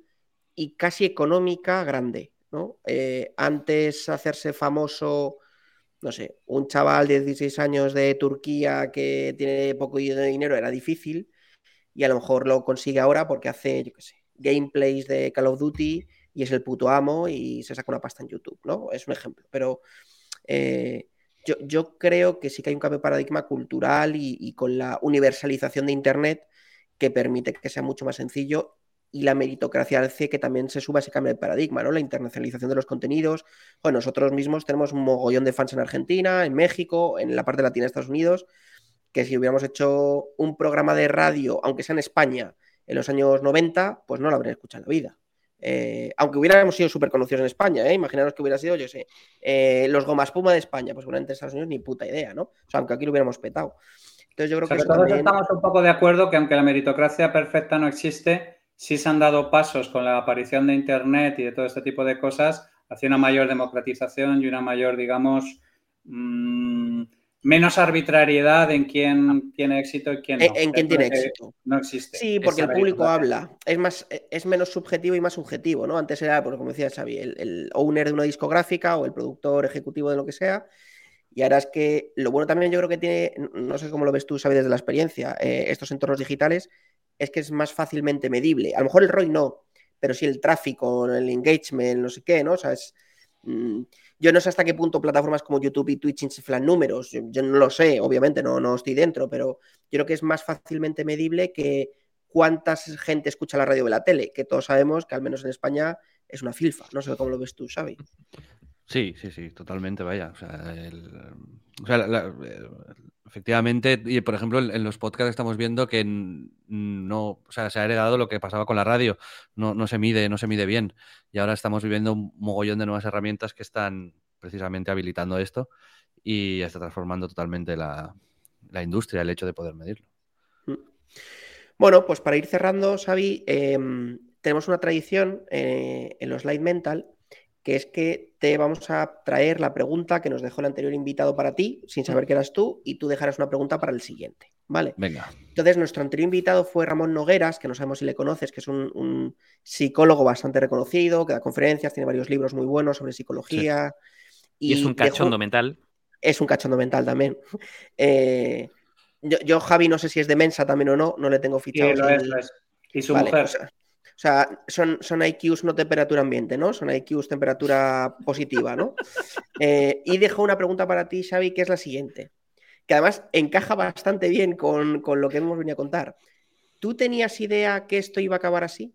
y casi económica grande, ¿no? Eh, antes hacerse famoso no sé, un chaval de 16 años de Turquía que tiene poco dinero era difícil y a lo mejor lo consigue ahora porque hace, yo qué sé, gameplays de Call of Duty y es el puto amo y se saca una pasta en YouTube, ¿no? Es un ejemplo, pero eh, yo, creo que sí que hay un cambio de paradigma cultural y con la universalización de Internet que permite que sea mucho más sencillo y la meritocracia hace que también se suba ese cambio de paradigma, ¿no? La internacionalización de los contenidos. Bueno, nosotros mismos tenemos un mogollón de fans en Argentina, en México, en la parte latina de Estados Unidos, que si hubiéramos hecho un programa de radio, aunque sea en España, en los años 90, pues no lo habrían escuchado en la vida. Eh, aunque hubiéramos sido súper conocidos en España, ¿eh? imaginaros que hubiera sido, yo sé, eh, los Gomas Puma de España, pues seguramente en Estados Unidos ni puta idea, ¿no? O sea, aunque aquí lo hubiéramos petado. Entonces yo creo que... todos estamos un poco de acuerdo que aunque la meritocracia perfecta no existe, sí se han dado pasos con la aparición de Internet y de todo este tipo de cosas hacia una mayor democratización y una mayor, digamos, mm, menos arbitrariedad en quién tiene éxito y quién no. En, quién tiene éxito. No existe. Sí, porque el público habla. Es más, es menos subjetivo y más subjetivo, ¿no? Antes era, pues, como decía Xavi, el, owner de una discográfica o el productor ejecutivo de lo que sea. Y ahora es que lo bueno también yo creo que tiene, no sé cómo lo ves tú, Xavi, desde la experiencia, eh, estos entornos digitales, es que es más fácilmente medible. A lo mejor el ROI no, pero sí el tráfico, el engagement, no sé qué, ¿no? O sea, es, mm, yo no sé hasta qué punto plataformas como YouTube y Twitch inflan números, yo, no lo sé, obviamente, no, no estoy dentro, pero yo creo que es más fácilmente medible que cuánta gente escucha la radio o la tele, que todos sabemos que al menos en España es una filfa. No sé cómo lo ves tú, Xavi. Sí, sí, sí, totalmente, vaya. O sea, el, o sea efectivamente, y por ejemplo, en los podcasts estamos viendo que no, o sea, se ha heredado lo que pasaba con la radio, no, no se mide, no se mide bien. Y ahora estamos viviendo un mogollón de nuevas herramientas que están precisamente habilitando esto y está transformando totalmente la, industria, el hecho de poder medirlo. Mm. Bueno, pues para ir cerrando, Xavi, em, tenemos una tradición eh, en los Light Mental que es que te vamos a traer la pregunta que nos dejó el anterior invitado para ti, sin saber que eras tú, y tú dejarás una pregunta para el siguiente. ¿Vale? Venga. Entonces, nuestro anterior invitado fue Ramón Nogueras, que no sabemos si le conoces, que es un, psicólogo bastante reconocido, que da conferencias, tiene varios libros muy buenos sobre psicología. Y, es un cachondo mental. Es un cachondo mental también. Eh, yo, Javi, no sé si es de Mensa también o no, no le tengo fichado. Y su mujer. O sea, son, son IQs no temperatura ambiente, ¿no? Son IQs temperatura positiva, ¿no? Eh, y dejo una pregunta para ti, Xavi, que es la siguiente, que además encaja bastante bien con, lo que hemos venido a contar. ¿Tú tenías idea que esto iba a acabar así?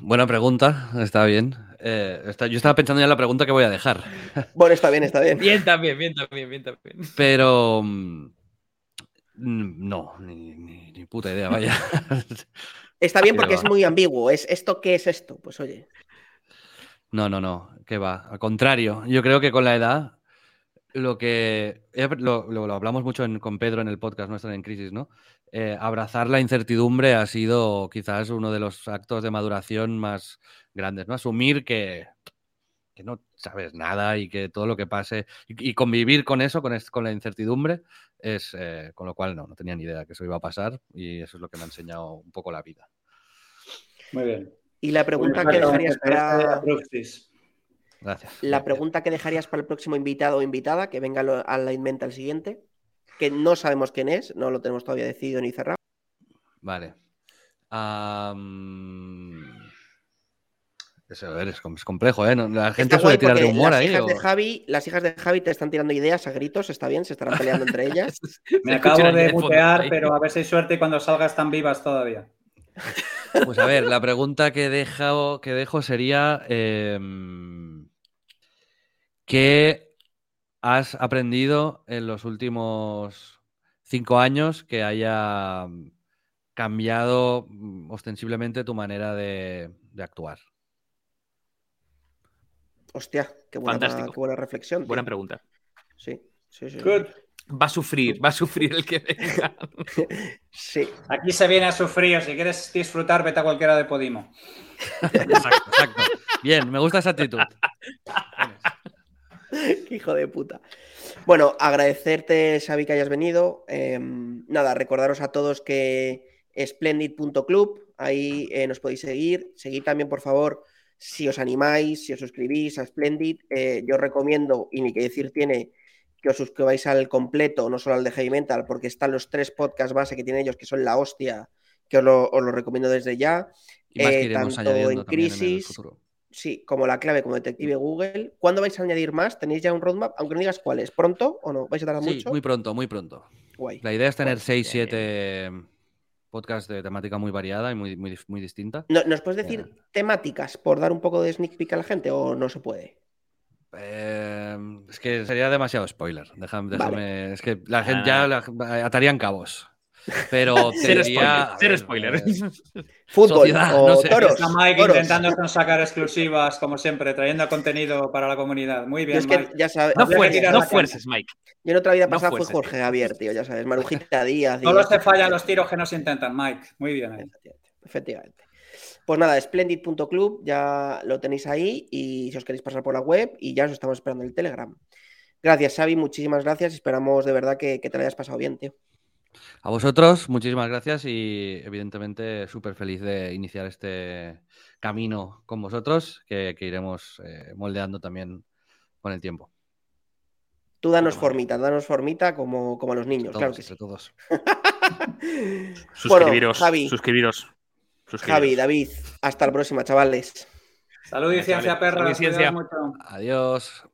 Buena pregunta, está bien. Eh, yo estaba pensando ya en la pregunta que voy a dejar. Bueno, está bien, está bien. Bien también, bien también, bien también. Pero mm, no, ni, puta idea, vaya. Está bien porque es muy ambiguo. ¿Es esto qué es esto? Pues oye. No, no, no, que va. Al contrario, yo creo que con la edad, lo que lo, hablamos mucho con Pedro en el podcast nuestro en Crisis, ¿no? Eh, abrazar la incertidumbre ha sido quizás uno de los actos de maduración más grandes, ¿no? Asumir que, que no sabes nada y que todo lo que pase y, convivir con eso, con, con la incertidumbre, es, eh, con lo cual no, no tenía ni idea que eso iba a pasar y eso es lo que me ha enseñado un poco la vida. Muy bien. Y la pregunta que dejarías para... Gracias. La pregunta que dejarías para el próximo invitado o invitada, que venga a la inventa el siguiente, que no sabemos quién es, no lo tenemos todavía decidido ni cerrado. Vale. Eso, es, complejo, ¿eh? La gente suele tirar de humor las ahí. Hijas de Javi, las hijas de Javi te están tirando ideas a gritos, está bien, se estarán peleando entre ellas. Me acabo de mutear, pero a ver si hay suerte y cuando salga están vivas todavía. Pues a ver, la pregunta que dejo, que dejo sería: em, ¿qué has aprendido en los últimos cinco años que haya cambiado ostensiblemente tu manera de actuar? Hostia, qué buena, buena reflexión. Buena pregunta. Sí, sí, sí. Va a sufrir, va a sufrir el que venga. sí. Aquí se viene a sufrir. Si quieres disfrutar, vete a cualquiera de Podimo. Exacto, exacto. Bien, me gusta esa actitud. Qué hijo de puta. Bueno, agradecerte, Xavi, que hayas venido. Em, nada, recordaros a todos que splendid.club, ahí eh, nos podéis seguir. Seguid también, por favor, si os animáis, si os suscribís a Splendid, eh, yo recomiendo, y ni que decir tiene, que os suscribáis al completo, no solo al de Heavy Mental, porque están los tres podcasts base que tienen ellos, que son la hostia, que os lo, recomiendo desde ya. Eh, tanto en Crisis, sí, como la clave, como Detective Google. ¿Cuándo vais a añadir más? ¿Tenéis ya un roadmap? Aunque no digas cuál es. ¿Pronto o no? ¿Vais a tardar sí, mucho? Muy pronto, muy pronto. La idea es tener 6, 7 podcast de temática muy variada y muy, muy, muy distinta. ¿Nos puedes decir eh. temáticas por dar un poco de sneak peek a la gente o no se puede? Eh, es que sería demasiado spoiler. Déjame, Es que la gente ya ah. atarían cabos. Pero tendría... Cero spoiler. Fútbol o toros. Está Mike intentando sacar exclusivas, como siempre, trayendo contenido para la comunidad. Muy bien, Mike. Ya sabes, no, fuerces, Mike. Yo en otra vida pasada fue Jorge Javier, tío, ya sabes, Marujita Díaz. Solo se fallan los tiros que no se intentan, Mike. Muy bien. Efectivamente. Pues nada, splendid.club, ya lo tenéis ahí y si os queréis pasar por la web y ya os estamos esperando en el Telegram. Gracias, Xavi, muchísimas gracias. Esperamos de verdad que, que te lo hayas pasado bien, tío. A vosotros, muchísimas gracias y evidentemente súper feliz de iniciar este camino con vosotros que, iremos eh, moldeando también con el tiempo. Tú danos formita, danos formita como, como a los niños, claro que sí. Todos. suscribiros, suscribiros, Javi, David, hasta la próxima, chavales. Salud y ciencia, perros. Adiós.